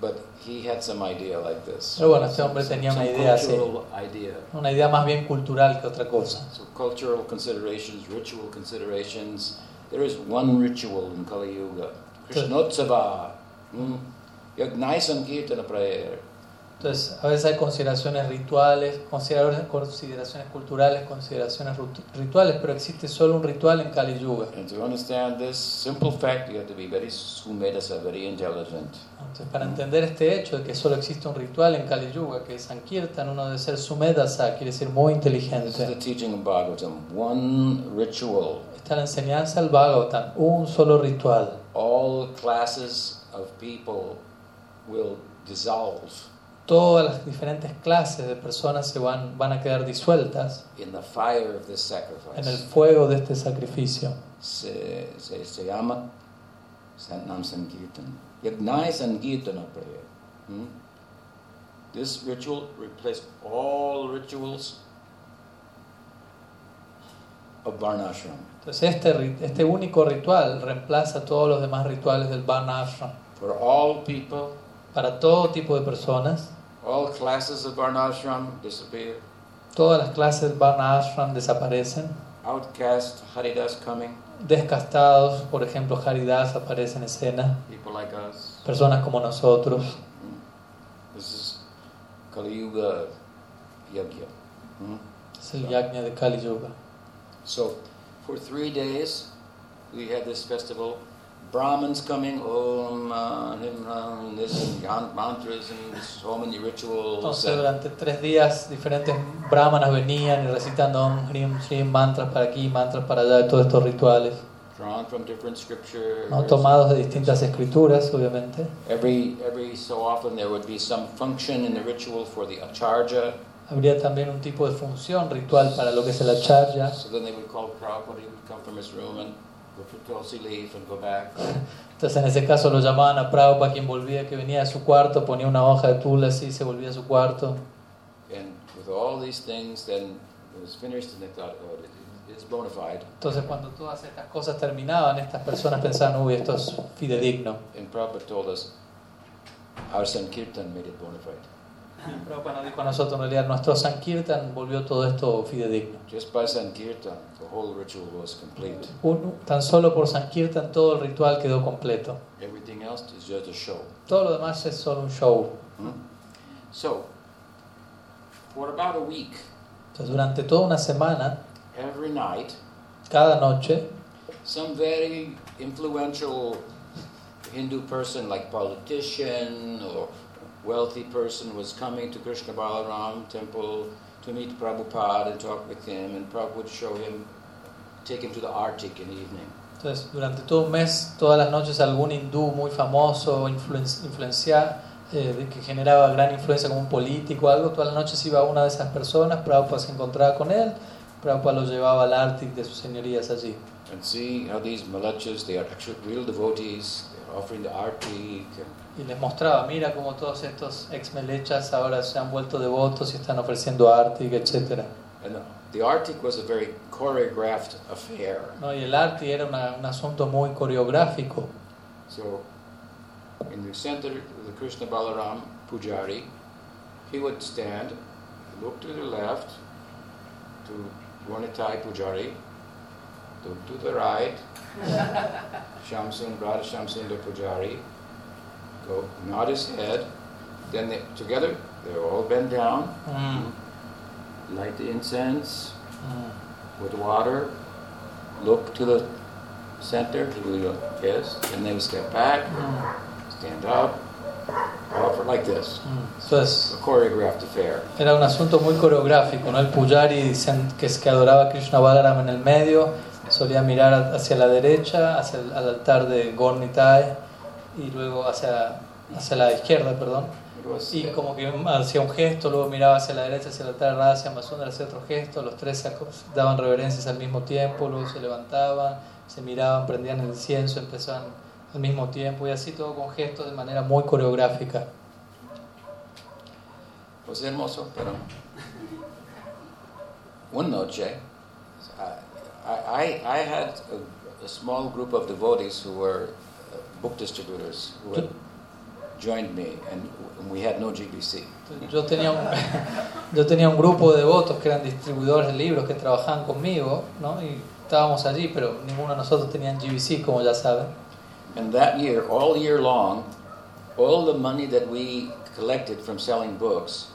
but he had some idea like this. Pero bueno, este hombre some- tenía una idea así. idea. Una idea más bien cultural que otra cosa. So cultural considerations, ritual considerations. There is one ritual in Kali Yuga. Krishnotsava. Hmm? Yagnai Sankirtana Prayer. Entonces, a veces hay consideraciones rituales, consideraciones, culturales, consideraciones rituales, pero existe solo un ritual en Kali Yuga. And to understand this simple fact, you have to be very sumedasa, very intelligent. Entonces, para entender este hecho de que solo existe un ritual en Kali Yuga, que es Sankirtan, uno debe ser Sumedasa, quiere decir muy inteligente. ritual. Está la enseñanza del Bhagavatam, un solo ritual. All classes of people will dissolve Todas las diferentes clases de personas se van, van a quedar disueltas in the fire of this en el fuego de este sacrificio. Se, se, se llama Satnam Sankirtan. Yagnai Sankirtana Prayer. Hmm? This ritual replaced all rituals of Varnashram. Entonces este, este único ritual reemplaza todos los demás rituales del Varna Ashram. For all people, Para todo tipo de personas, all classes of Varnashram disappear. todas las clases del Varna Ashram desaparecen. Outcast Haridas coming, Descastados, por ejemplo, Haridas aparece en escena. people like us. Personas como nosotros. Hmm? This is Kali Yuga Yagya. Hmm? Es el yajna de Kali Yuga. So, for three days, we had this festival. Brahmins coming, Om, uh, Ram, this, mantras, and so many rituals. Entonces durante tres días diferentes brahmanas venían y recitando Om, Hrim, Shrim, mantras para aquí, mantras para allá, todos estos rituales, drawn from different scriptures. ¿no? tomados de distintas escrituras, obviamente. Every, every so often there would be some function in the ritual for the acharya. Habría también un tipo de función ritual para lo que es el acharya. So then they would call Prabhupada, he would come from his room and Entonces en ese caso lo llamaban a Prabhupada, quien volvía, que venía de su cuarto, ponía una hoja de tula así, se volvía a su cuarto. And with all these things, then it was finished and they thought, oh. Entonces cuando todas estas cosas terminaban, estas personas pensaban, uy, esto es fidedigno. Prabhupada dijo a nosotros, en realidad, nuestro Sankirtan volvió todo esto fidedigno. Just by Sankirtan, the whole ritual was complete. Un- tan solo por Sankirtan todo el ritual quedó completo. Everything else is just a show. Todo lo demás es solo un show. Hmm? So, for about a week, Entonces durante toda una semana, every night, cada noche, some very influential Hindu person, like politician or wealthy person, was coming to Krishna Balaram temple to meet Prabhupada and talk with him, and Prabhupada would show him, take him to the Arctic in the evening. entonces durante todo un mes, todas las noches algún hindú muy famoso, influen- influencia, eh, que generaba gran influencia como un político algo, todas las noches iba una de esas personas, Prabhupada se encontraba con él, Prabhupada lo llevaba al Ártico de sus señorías allí. And see how these malachas, they are actual real devotees, they're offering the Arctic. Y les mostraba, mira cómo todos estos ex melechas ahora se han vuelto devotos y están ofreciendo Ártico, etc. And the, Arctic was a very choreographed affair. ¿no? Y el Ártico era una- un asunto muy coreográfico. So, in the center of the Krishna Balaram Pujari, he would stand, look to the left, to Vanitai Pujari, look to the right, Shamsun, Radha Shamsundar Pujari, go nod his head, then they, together they all bend down, Mm, light the incense mm. with water, look to the center, to the yes, and they would step back, Mm, stand up, offer like this. mm. Entonces, A choreographed affair. era un asunto muy coreográfico, ¿no? El Pujari, dicen que es que adoraba a Krishna Balaram en el medio, solía mirar hacia la derecha, hacia el al altar de Gornitai, y luego hacia, hacia la izquierda, perdón. Y como que hacía un gesto, luego miraba hacia la derecha, hacia el altar de Radha, hacia Masundara, hacía otro gesto, los tres daban reverencias al mismo tiempo, luego se levantaban, se miraban, prendían el incienso, empezaban al mismo tiempo, y así todo con gestos de manera muy coreográfica. was hermoso, pero one noche, I, I, I had a, a small group of devotees who were book distributors who had joined me, and we had no GBC. Yo tenía, un, [laughs] yo tenía un grupo de devotos que eran distribuidores de libros que trabajaban conmigo, ¿no? y estábamos allí, pero ninguno de nosotros tenía GBC, como ya saben. And that year, all year long, all the money that we collected from selling books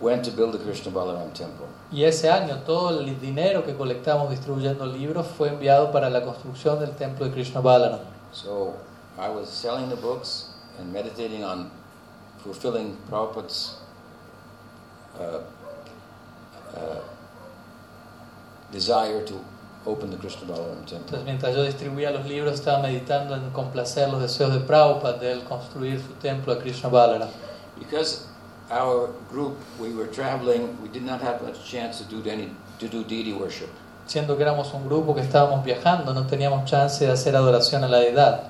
went to build the Krishna Balaram temple. Y ese año todo el dinero que colectamos distribuyendo libros fue enviado para la construcción del templo de Krishna Balaram. So I was selling the books and meditating on fulfilling Prabhupada's uh, uh, desire to open the Krishna Balaram temple. Entonces mientras yo distribuía los libros estaba meditando en complacer los deseos de Prabhupada de él construir su templo de Krishna Balaram. Because our group, we were traveling, we did not have much chance to do any to do deity worship. Siendo que éramos un grupo que estábamos viajando, no teníamos chance de hacer adoración a la deidad.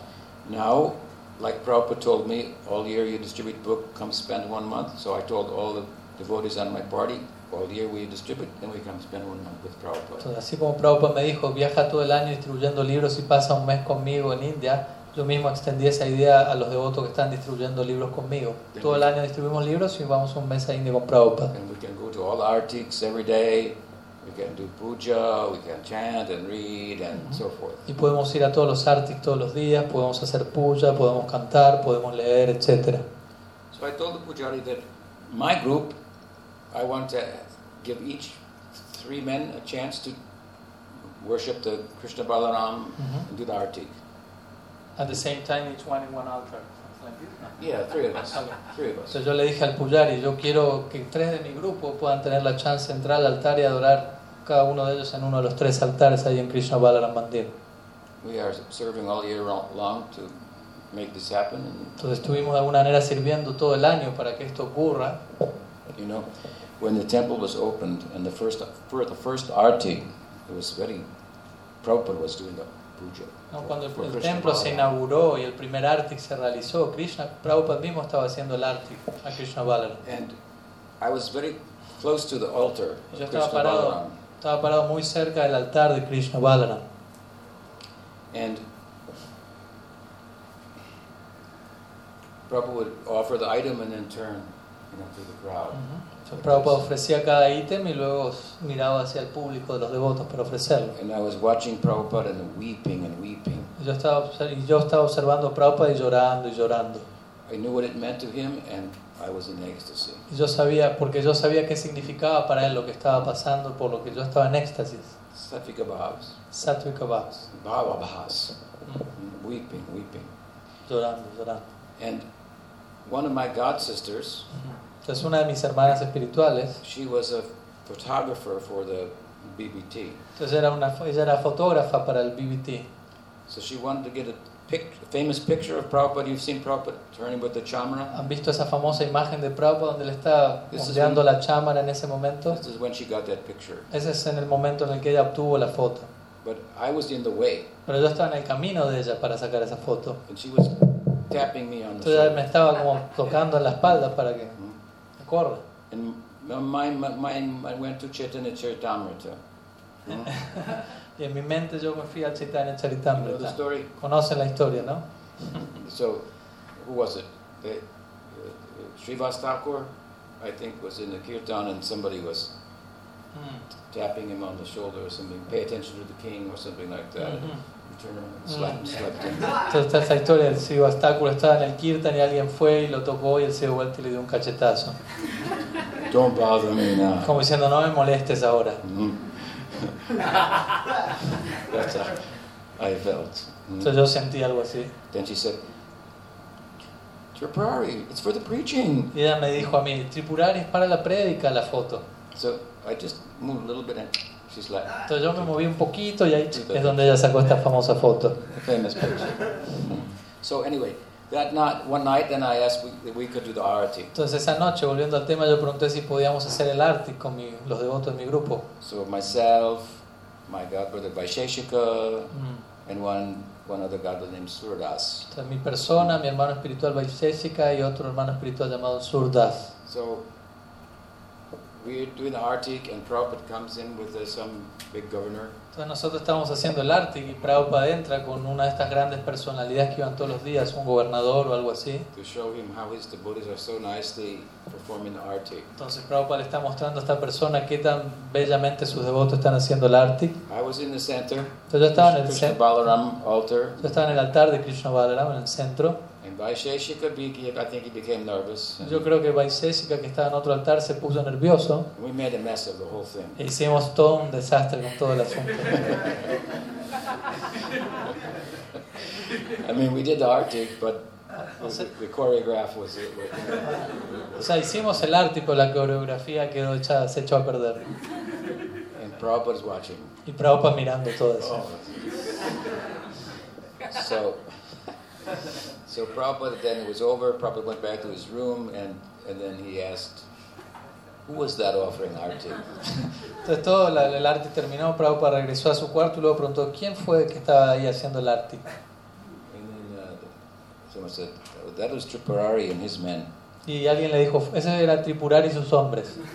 Now, like Prabhupada told me, all year you distribute book, come spend one month. So I told all the devotees on my party, all year we distribute, then we come spend one month with Prabhupada. Entonces, así como Prabhupada me dijo, viaja todo el año distribuyendo libros y pasa un mes conmigo en India, yo mismo extendí esa idea a los devotos que están distribuyendo libros conmigo. Todo el año distribuimos libros y vamos un mes a India con Prabhupada. And we can go to all the every day. We can do puja, we can chant and read and so forth. Y podemos ir a todos los artis todos los días, podemos hacer puya, podemos cantar, podemos leer, etc. So I told the pujari that my group, I want to give each three men a chance to worship the Krishna Balaram and do the artik. At the same time, each one in one altar. Yeah, three of us. [laughs] Three of us. Entonces yo le dije al Puyari, yo quiero que tres de mi grupo puedan tener la chance de entrar al altar y adorar cada uno de ellos en uno de los tres altares ahí en Krishna Balaram Mandir. We are serving all year long to make this happen. And, Entonces estuvimos de alguna manera sirviendo todo el año para que esto ocurra. you know, when the temple was opened and the first, for the first arti, it was very, Prabhupada was doing the Cuando el, templo se inauguró y el primer Artik se realizó, Krishna, Prabhupada mismo estaba haciendo el Artik a Krishna Balaram. And I was very close to the altar of Yo estaba Krishna parado, Balaram. estaba parado muy cerca del altar de Krishna Balaram. And Prabhupada would offer the item and then turn, you know, to the crowd. Entonces Prabhupada ofrecía cada ítem y luego miraba hacia el público de los devotos para ofrecerlo. And I was watching Prabhupada and weeping and weeping. Yo estaba, yo estaba observando a Prabhupada y llorando y llorando. I knew what it meant to him and I was in ecstasy. Yo sabía, porque yo sabía qué significaba para él lo que estaba pasando, por lo que yo estaba en éxtasis. Satvika Bhavas. Sattvika Bhavas. Bhava Bhavas. Weeping, weeping. Llorando, llorando. And one of my god sisters, Entonces una de mis hermanas espirituales, she was a photographer for the BBT. entonces era una, ella era fotógrafa para el BBT. So she wanted to get a, pic, famous picture of Prabhupada. You've seen Prabhupada turning with the chamara. ¿Han visto esa famosa imagen de Prabhupada donde le está ondeando la chámara en ese momento? This is when she got that picture. Ese es en el momento en el que ella obtuvo la foto. But I was in the way, Pero yo estaba en el camino de ella para sacar esa foto. and she was tapping me on the Entonces ella me estaba como tocando en la espalda para que Corra. And my my I went to Chaitanya Charitamrita. Mhm. [laughs] Y en mi mente yo me fui a Chaitanya You know the Charitamrita. story? Conocen la historia, ¿no? [laughs] So, who was it? The, uh, Srivas Thakur, I think, was in the kirtan, and somebody was tapping him on the shoulder or something. Pay attention to the king or something like that. Ujú. Entonces está esa historia del Sivastakura estaba en el Kirtan y alguien fue y lo tocó y él se dio vuelta y le dio un cachetazo. Don't bother me now. Como diciendo, no me molestes ahora. Mhm. [laughs] That's how I felt. Mhm. Entonces yo sentí algo así. Then she said, Tripurari, it's for the preaching. Y ella me dijo a mí, Tripurari es para la prédica la foto. So I just moved a little bit and like, Entonces yo me moví un poquito y ahí es donde ella sacó esta famosa foto. famous [laughs] picture. so anyway, that night, one night, then I asked we, if we could do the arati. Entonces esa noche, volviendo al tema, yo pregunté si podíamos hacer el arte con mi- los devotos de mi grupo. So myself, my godbrother Vaisheshika, Mm. and one, one other godbrother named Surdas. Entonces mi persona, mi hermano espiritual Vaisheshika y otro hermano espiritual llamado Surdas. So we're doing the artik and Prabhupada comes in with uh, some big governor. Entonces nosotros estamos haciendo el arte y Prabhupada entra con una de estas grandes personalidades que iban todos los días, un gobernador o algo así. to show him how his devotees are so nicely performing the. Entonces Prabhupada le está mostrando a esta persona qué tan bellamente sus devotos están haciendo el arte. I was in the center, Entonces yo estaba en el, Krishna cen- Balaram altar, yo estaba en el altar de Krishna Balaram, en el centro. And Vaisheshika, I think he became nervous. Yo creo que Vaisheshika, que estaba en otro altar, se puso nervioso. We made a mess of the whole thing. E hicimos todo un desastre con todo el asunto. I mean, we did the artik, but O sea, the, the choreograph was it. o sea, hicimos el pero la coreografía quedó hecha, se echó a perder. And Prabhupada's watching. Y Prabhupada mirando todo eso. Oh. So, so Prabhupada, then it was over. Prabhupada went back to his room, and, and then he asked, Who was that offering artik? [laughs] Entonces todo la- el arte terminó, Prabhupada regresó a su cuarto y luego preguntó quién fue que estaba ahí haciendo el arte. And then uh, Someone said, "Oh, that was Tripurari and his men. Y alguien le dijo, ese era Tripurari y sus hombres. [laughs]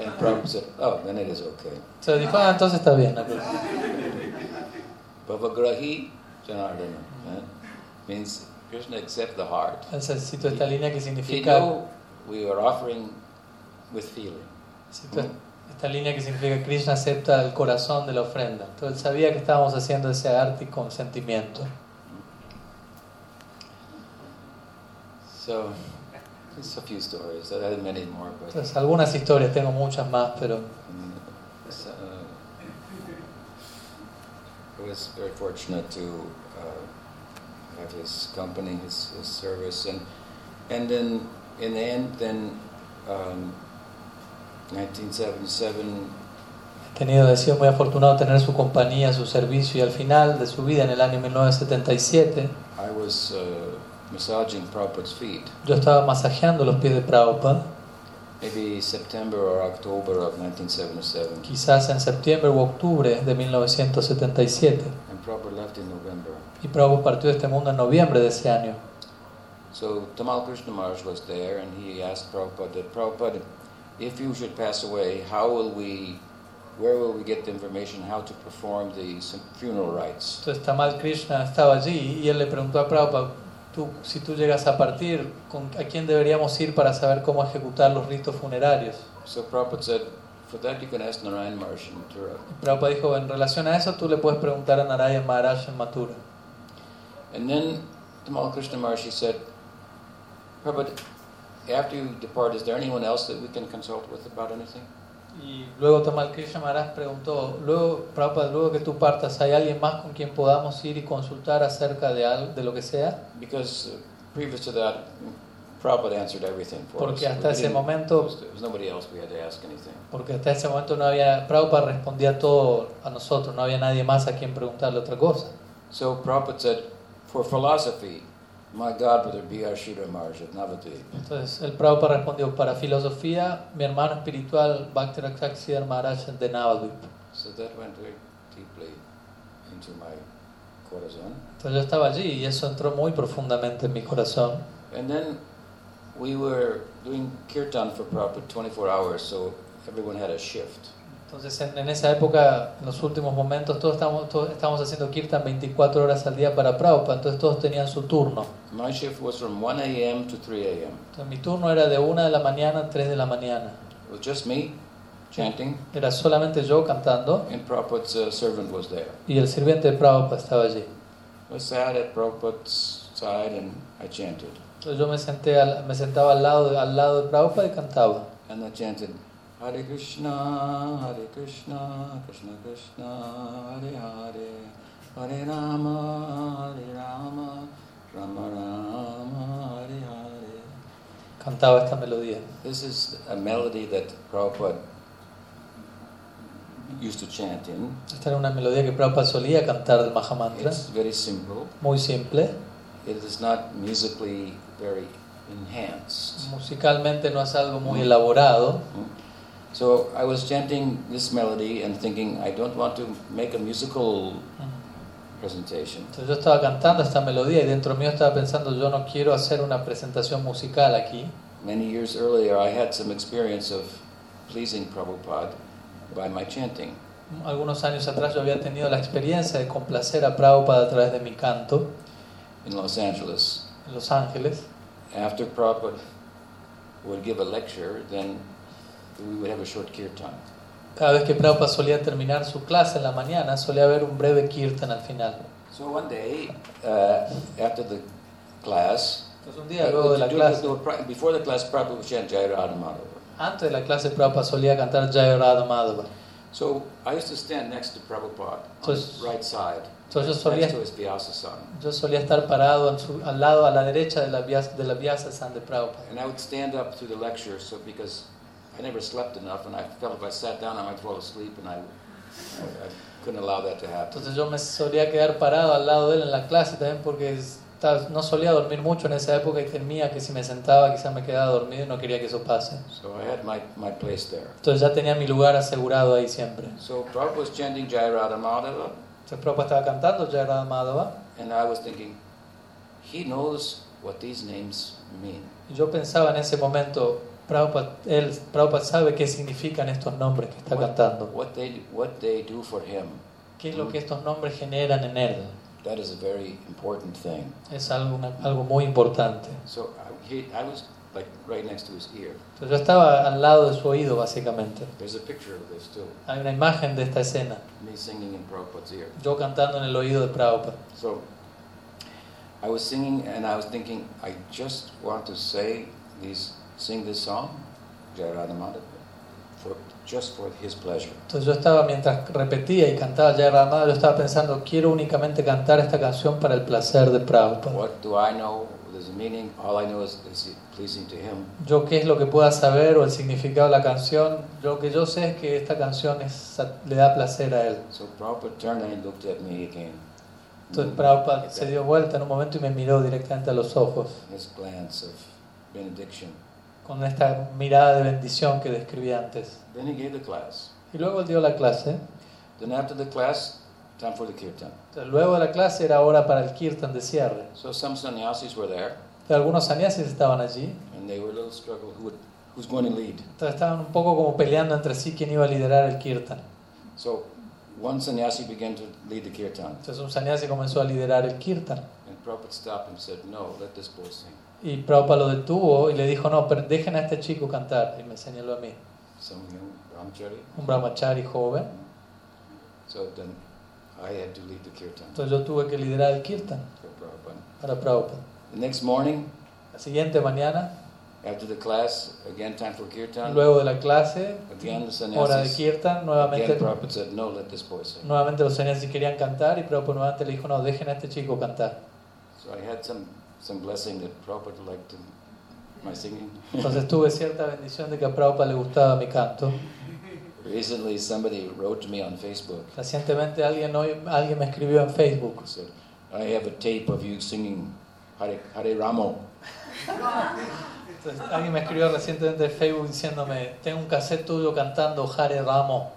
And Prabhupada said, oh, then it is okay. Se dijo, ah, entonces está bien. no hay problema". Bhavagrahi Janardana eh, means Krishna the heart. Cito esta línea que significa, knew we were offering with feeling. esta línea que significa Krishna acepta el corazón de la ofrenda. Entonces él sabía que estábamos haciendo ese arte con sentimiento. So, just a few stories. I had many more, but Entonces algunas historias, tengo muchas más, pero um, so, uh, I was very fortunate to uh, have his company, his, his service, and and then in the end, then um, 1977. he tenido, he sido muy afortunado tener su compañía, su servicio y al final de su vida, en el año 1977, I was uh, massaging Prabhupada's feet, yo estaba masajeando los pies de Prabhupada, maybe September or October of 1977, quizás en septiembre u octubre de 1977, and Prabhupada left in November. y Prabhupada partió de este mundo en noviembre de ese año. So Tamal Krishna Maharaj was there, and he asked Prabhupada, that, Prabhupada, if you should pass away, how will we, where will we get the information how to perform the funeral rites? Entonces Tamal Krishna estaba allí y él le preguntó a Prabhupada, tú, si tú llegas a partir, ¿con- ¿a quién deberíamos ir para saber cómo ejecutar los ritos funerarios? So Prabhupada said, for that you can ask Narayan Maharaj in Mathura. Prabhupada dijo, en relación a eso tú le puedes preguntar a Narayan Maharaj en Mathura. And then Tamal Krishna Maharaj he said, Prabhupada, after you depart, is there anyone else that we can consult with about anything? Y luego Tamal Krishna Maharaj preguntó, luego, Prabhupada, luego que tú partas, ¿hay alguien más con quien podamos ir y consultar acerca de, algo, de lo que sea? Because uh, previous to that, Prabhupada answered everything for Porque us. hasta ese momento-. Porque hasta ese momento no había, Prabhupada respondía todo a nosotros, no había nadie más a quien preguntarle otra cosa. So Prabhupada said, for philosophy, my God, godbrother B.R. Sridhar Maharaj at Navadvip. Entonces el Prabhupada respondió, para filosofía, mi hermano espiritual Bhakti Rakshak Siddhar Maharaj de Navadvip. So that went very deeply into my corazon. Entonces yo estaba allí y eso entró muy profundamente en mi corazón. And then we were doing kirtan for Prabhupada 24 hours, so everyone had a shift. Entonces en, en esa época, en los últimos momentos, todos estábamos, todos estábamos haciendo kirtan 24 horas al día para Prabhupada, entonces todos tenían su turno. My shift was from 1 a.m. to 3 a.m. Entonces mi turno era de 1 de la mañana a 3 de la mañana. It was just me chanting, Era solamente yo cantando and Prabhupada's uh, servant was there. y el sirviente de Prabhupada estaba allí. I sat at Prabhupada's side and I chanted. Entonces yo me, senté al- me sentaba al lado, al lado de Prabhupada y cantaba. And I chanted, Hare Krishna, Hare Krishna, Krishna Krishna, Hare Hare, Hare Rama, Hare Rama, Rama Rama, Hare Hare. Cantaba esta melodía. This is a melody that Prabhupada used to chant in. Esta era una melodía que Prabhupada solía cantar del Mahamantra. It's very simple. Muy simple. It is not musically very enhanced. Musicalmente no es algo muy elaborado. So I was chanting this melody and thinking, I don't want to make a musical presentation. Entonces yo estaba cantando esta melodía y dentro mío estaba pensando, yo no quiero hacer una presentación musical aquí. Many years earlier, I had some experience of pleasing Prabhupada by my chanting. Algunos años atrás yo había tenido la experiencia de complacer a Prabhupada a través de mi canto in Los Angeles. en Los Ángeles. After Prabhupada would give a lecture, then we would have a short kirtan. Cada vez que Prabhupada solía terminar su clase en la mañana, solía haber un breve kirtan al final. So one day, uh, after the class, Entonces un día luego de la uh, clase, before the class, Prabhupada would chant Jai Radha Madhava. antes de la clase Prabhupada solía cantar Jaya Radha Madhava. So I used to stand next to Prabhupada on Entonces- his right side, Entonces yo solía, next to his Vyasa-san. yo solía estar parado en su- al lado, a la derecha de la, Vyasa- de la Vyasa-san de Prabhupada. And I would stand up through the lecture, so because I never slept enough, and I felt if I sat down, I might fall asleep, and I, I, I couldn't allow that to happen. Entonces yo me solía quedar parado al lado de él en la clase también porque no solía dormir mucho en esa época y temía que si me sentaba quizás me quedaba dormido y no quería que eso pase. So I had my, my place there. Entonces ya tenía mi lugar asegurado ahí siempre. So Prabhupada was chanting Jai Radha Madhava, Entonces Prabhupada estaba cantando Jaya Radha Madhava And I was thinking, he knows what these names mean. Y yo pensaba en ese momento, Prabhupada, él, Prabhupada sabe qué significan estos nombres que está cantando. What they, what they do for him. ¿Qué es lo que estos nombres generan en él? That is a very important thing. Es algo, una- algo muy importante. So he, I was like right next to his ear. Entonces yo estaba al lado de su oído, básicamente. There's a picture of this too. Hay una imagen de esta escena, Me singing in Prabhupada's ear. yo cantando en el oído de Prabhupada. So I was singing and I was thinking, I just want to say these, sing this song, Jayarada Madhava, for just for his pleasure. Entonces yo estaba, mientras repetía y cantaba Jai Ramada, yo estaba pensando, quiero únicamente cantar esta canción para el placer de Prabhupada. What do I know? There's a meaning. All I know is, is it pleasing to him. Yo qué es lo que pueda saber o el significado de la canción, lo que yo sé es que esta canción es, le da placer a él. So Prabhupada turned and he looked at me again. Entonces Prabhupada se dio vuelta en un momento y me miró directamente a los ojos, His glance of benediction. Con esta mirada de bendición que describí antes. Then he gave the class. Y luego él dio la clase. Then after the class, time for the kirtan. Luego de la clase era hora para el kirtan de cierre. So some sannyasis were there, algunos sannyasis estaban allí. and they were a little struggle. Who would, who's going to lead? Entonces estaban un poco como peleando entre sí quién iba a liderar el kirtan. So one sannyasi began to lead the kirtan, Entonces un sannyasi comenzó a liderar el kirtan. and Prabhupada stopped and said, "No, let this boy sing." Y Prabhupada lo detuvo y le dijo, no, pero dejen a este chico cantar. Y me señaló a mí, un brahmachari joven. So then I had to lead the kirtan Entonces yo tuve que liderar el kirtan para Prabhupada. La siguiente mañana, after the class, again time for kirtan. luego de la clase, Again, the hora de kirtan, Again, nuevamente, Prabhupada said, "No, let this boy sing." nuevamente los sannyasis querían cantar y Prabhupada nuevamente le dijo, no, dejen a este chico cantar. So I had some some blessing that Prabhupada liked my singing. Entonces tuve cierta bendición de que a Prabhupada le gustaba mi canto. Recently, somebody wrote to me on Facebook. Recientemente alguien, hoy- alguien me escribió en Facebook. Said, "I have a tape of you singing Hare, Hare Ramo." Entonces, alguien me escribió recientemente en Facebook diciéndome, tengo un cassette tuyo cantando Hare Ramo.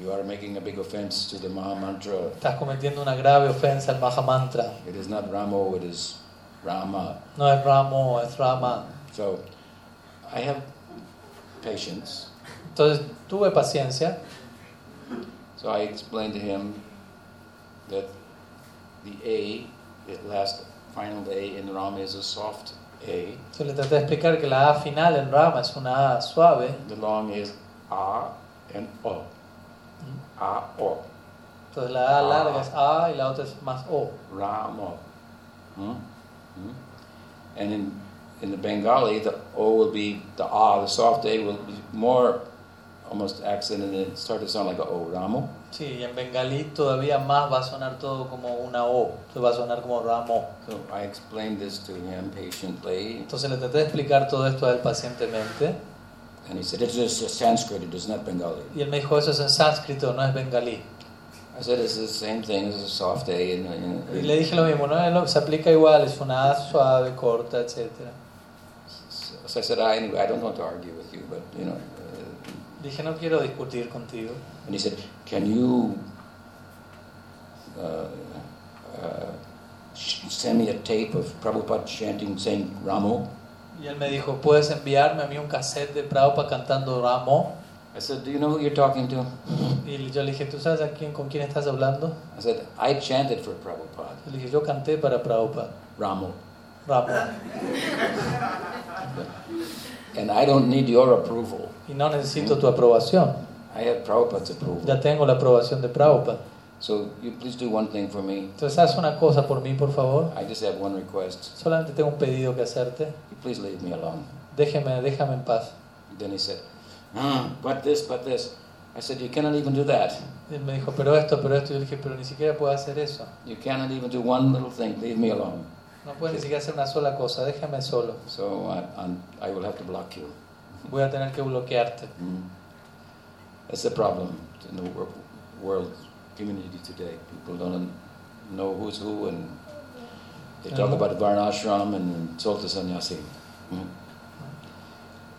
You are making a big offense to the Maha Mantra. Estás cometiendo una grave ofensa al Mahamantra. It is not Ramo, it is Rama. No es Ramo, es Rama. So I have patience. Entonces tuve paciencia. So I explained to him that the A, the last final A in Rama is a soft A. Yo le traté de explicar que la A final en Rama es una A suave. The long is A and O. A, O. Entonces la A larga es A y la otra es más O. Ramo. Hmm? And in, in the Bengali, the O will be, the A, the soft A will be more almost accented and it start to sound like a O, Ramo. Sí, en bengalí todavía más va a sonar todo como una O. Va a sonar como Ramo. So I explained this to him patiently, Entonces le traté de explicar todo esto a él pacientemente. and he said, It's just Sanskrit, it is not Bengali. Y él me dijo, eso es en sánscrito, no es bengalí. I said, It's the same thing as a soft A. And, and, Y le dije lo mismo, no se aplica igual, es una A suave, corta, etc. so I said, I, anyway, I don't want to argue with you, but, you know. Uh, Dije, no quiero discutir contigo. and he said, Can you uh, uh, send me a tape of Prabhupada chanting, saying Ramo? Y él me dijo, ¿puedes enviarme a mí un cassette de Prabhupada cantando Ramo? I said, Do you know who you're talking to? Y yo le dije, ¿tú sabes a quién, con quién estás hablando? I said, I chanted for Prabhupada, le dije, yo canté para Prabhupada, Ramo. Ramo. [laughs] And I don't need your approval. Y no necesito tu aprobación. I have Prabhupada's approval. Ya tengo la aprobación de Prabhupada. So you please do one thing for me. Entonces, haz una cosa por mí, por favor. I just have one request. Solamente tengo un pedido que hacerte. You please leave me alone. Déjeme, déjame en paz. Then he said, "Hmm, but this, but this. I said, You cannot even do that. Él me dijo, pero esto, pero esto. Yo le dije, pero ni siquiera puedo hacer eso. You cannot even do one little thing. Leave me alone. No puedes ni siquiera hacer una sola cosa. Déjame solo. So I, I'm, will have to block you. [laughs] Voy a tener que bloquearte. Hmm. That's the problem in the world community today. People don't know who's who, and they talk about Varnashram and Solta Sannyasi. Hmm.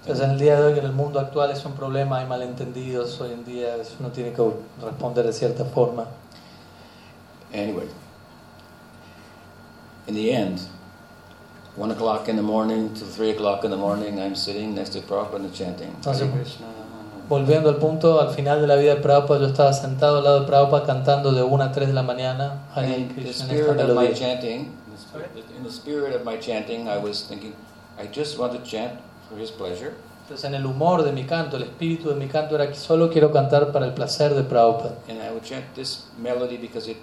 Entonces, en el día de hoy, en el mundo actual, es un problema, hay malentendidos. Hoy en día uno tiene que responder de cierta forma. Anyway, in the end, one o'clock in the morning to three o'clock in the morning, I'm sitting next to Prabhupada and chanting. Entonces, Krishna. Volviendo al punto, al final de la vida de Prabhupada, yo estaba sentado al lado de Prabhupada cantando de 1 a 3 de la mañana Hare the Krishna spirit of my chanting, the in the spirit of my chanting, I was thinking, I just want to chant for his pleasure. Entonces, en el humor de mi canto, el espíritu de mi canto era que solo quiero cantar para el placer de Prabhupada. And I would chant this melody because it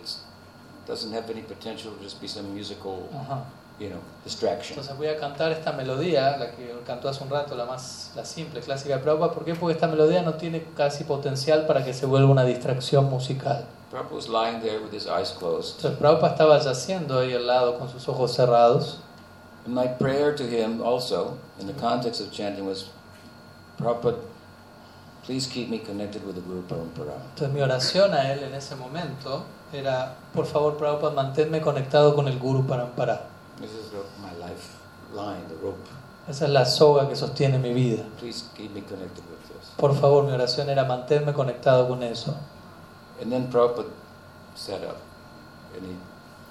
doesn't have any potential to just be some musical, Ajá. you know, distraction. Entonces voy a cantar esta melodía, la que cantó hace un rato, la más la simple, clásica de Prabhupada. ¿Por qué? Porque esta melodía no tiene casi potencial para que se vuelva una distracción musical. Prabhupada was lying there with his eyes closed. Entonces Prabhupada estaba yaciendo ahí al lado con sus ojos cerrados. And my prayer to him also, in the context of chanting, was, Prabhupada, please keep me connected with the Guru Parampara. Entonces mi oración a él en ese momento era, por favor Prabhupada, manténme conectado con el Guru Parampara. This is my lifeline, the rope. Esa es la soga que sostiene mi vida. Please keep me connected with this. Por favor, mi oración era mantenerme conectado con eso. And then Prabhupada sat up and he,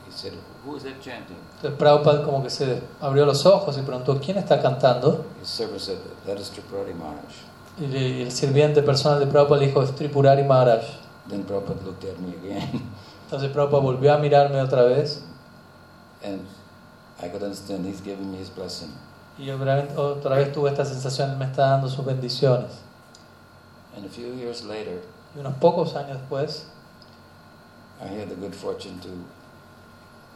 he said, Who is that chanting? Entonces Prabhupada como que se abrió los ojos y preguntó, ¿quién está cantando? His servant said, That is Tripurari Maharaj. Y el sirviente personal de Prabhupada le dijo, es Tripurari Maharaj. Then Prabhupada looked at me again [laughs] Entonces Prabhupada volvió a mirarme otra vez and I could understand he's giving me his blessing. y otra otra vez tuve esta sensación, él me está dando sus bendiciones. And a few years later, Y unos pocos años después, I had the good fortune to meet Pujapat Sridhar Maharaj.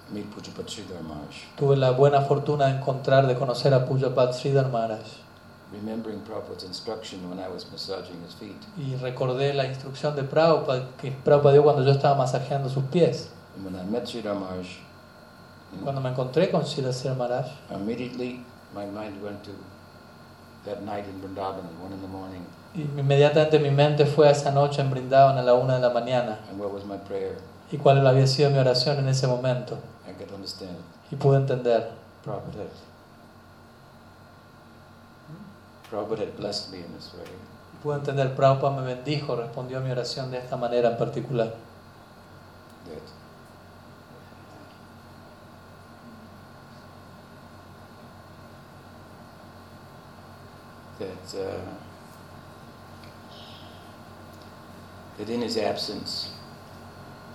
Tuve la buena fortuna de encontrar, de conocer a Pujapat Sridhar Maharaj. Remembering Prabhupada's instruction when I was massaging his feet. Y recordé la instrucción de Prabhupada que Prabhupada dio cuando yo estaba masajeando sus pies. Cuando me encontré con Sridhar Maharaj, immediately my mind went to that night in Vrindavan at one in the morning. y inmediatamente mi mente fue a esa noche en Brindavan a la una de la mañana. And what was my prayer? ¿Y cuál había sido mi oración en ese momento? I could understand. Y pude entender. Prabhupada Prabhupada had blessed me in this way. Pude entender, Prabhupada me bendijo, respondió a mi oración de esta manera en particular. That that uh, that in his absence,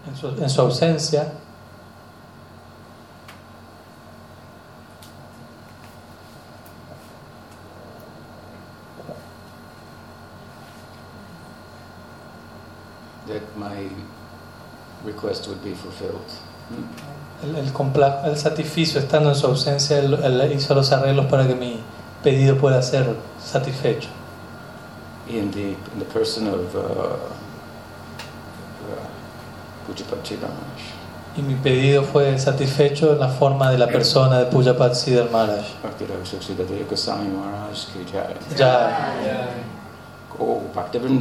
En su, en su ausencia, that my request would be fulfilled. el, el, compla- el satisficio, estando en su ausencia, él, él hizo los arreglos para que mi pedido pueda ser satisfecho. in the in the person of uh, uh, Pujapat Chidam Maharaj. Y mi pedido fue satisfecho en la forma de la persona de Pujapat Siddhar Maharaj. Jai. Ya, Oh,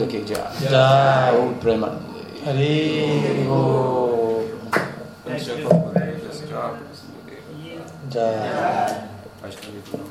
ki jai. Jai. Oh, Premanande. Hari. Ya. Vaishnavi Guru.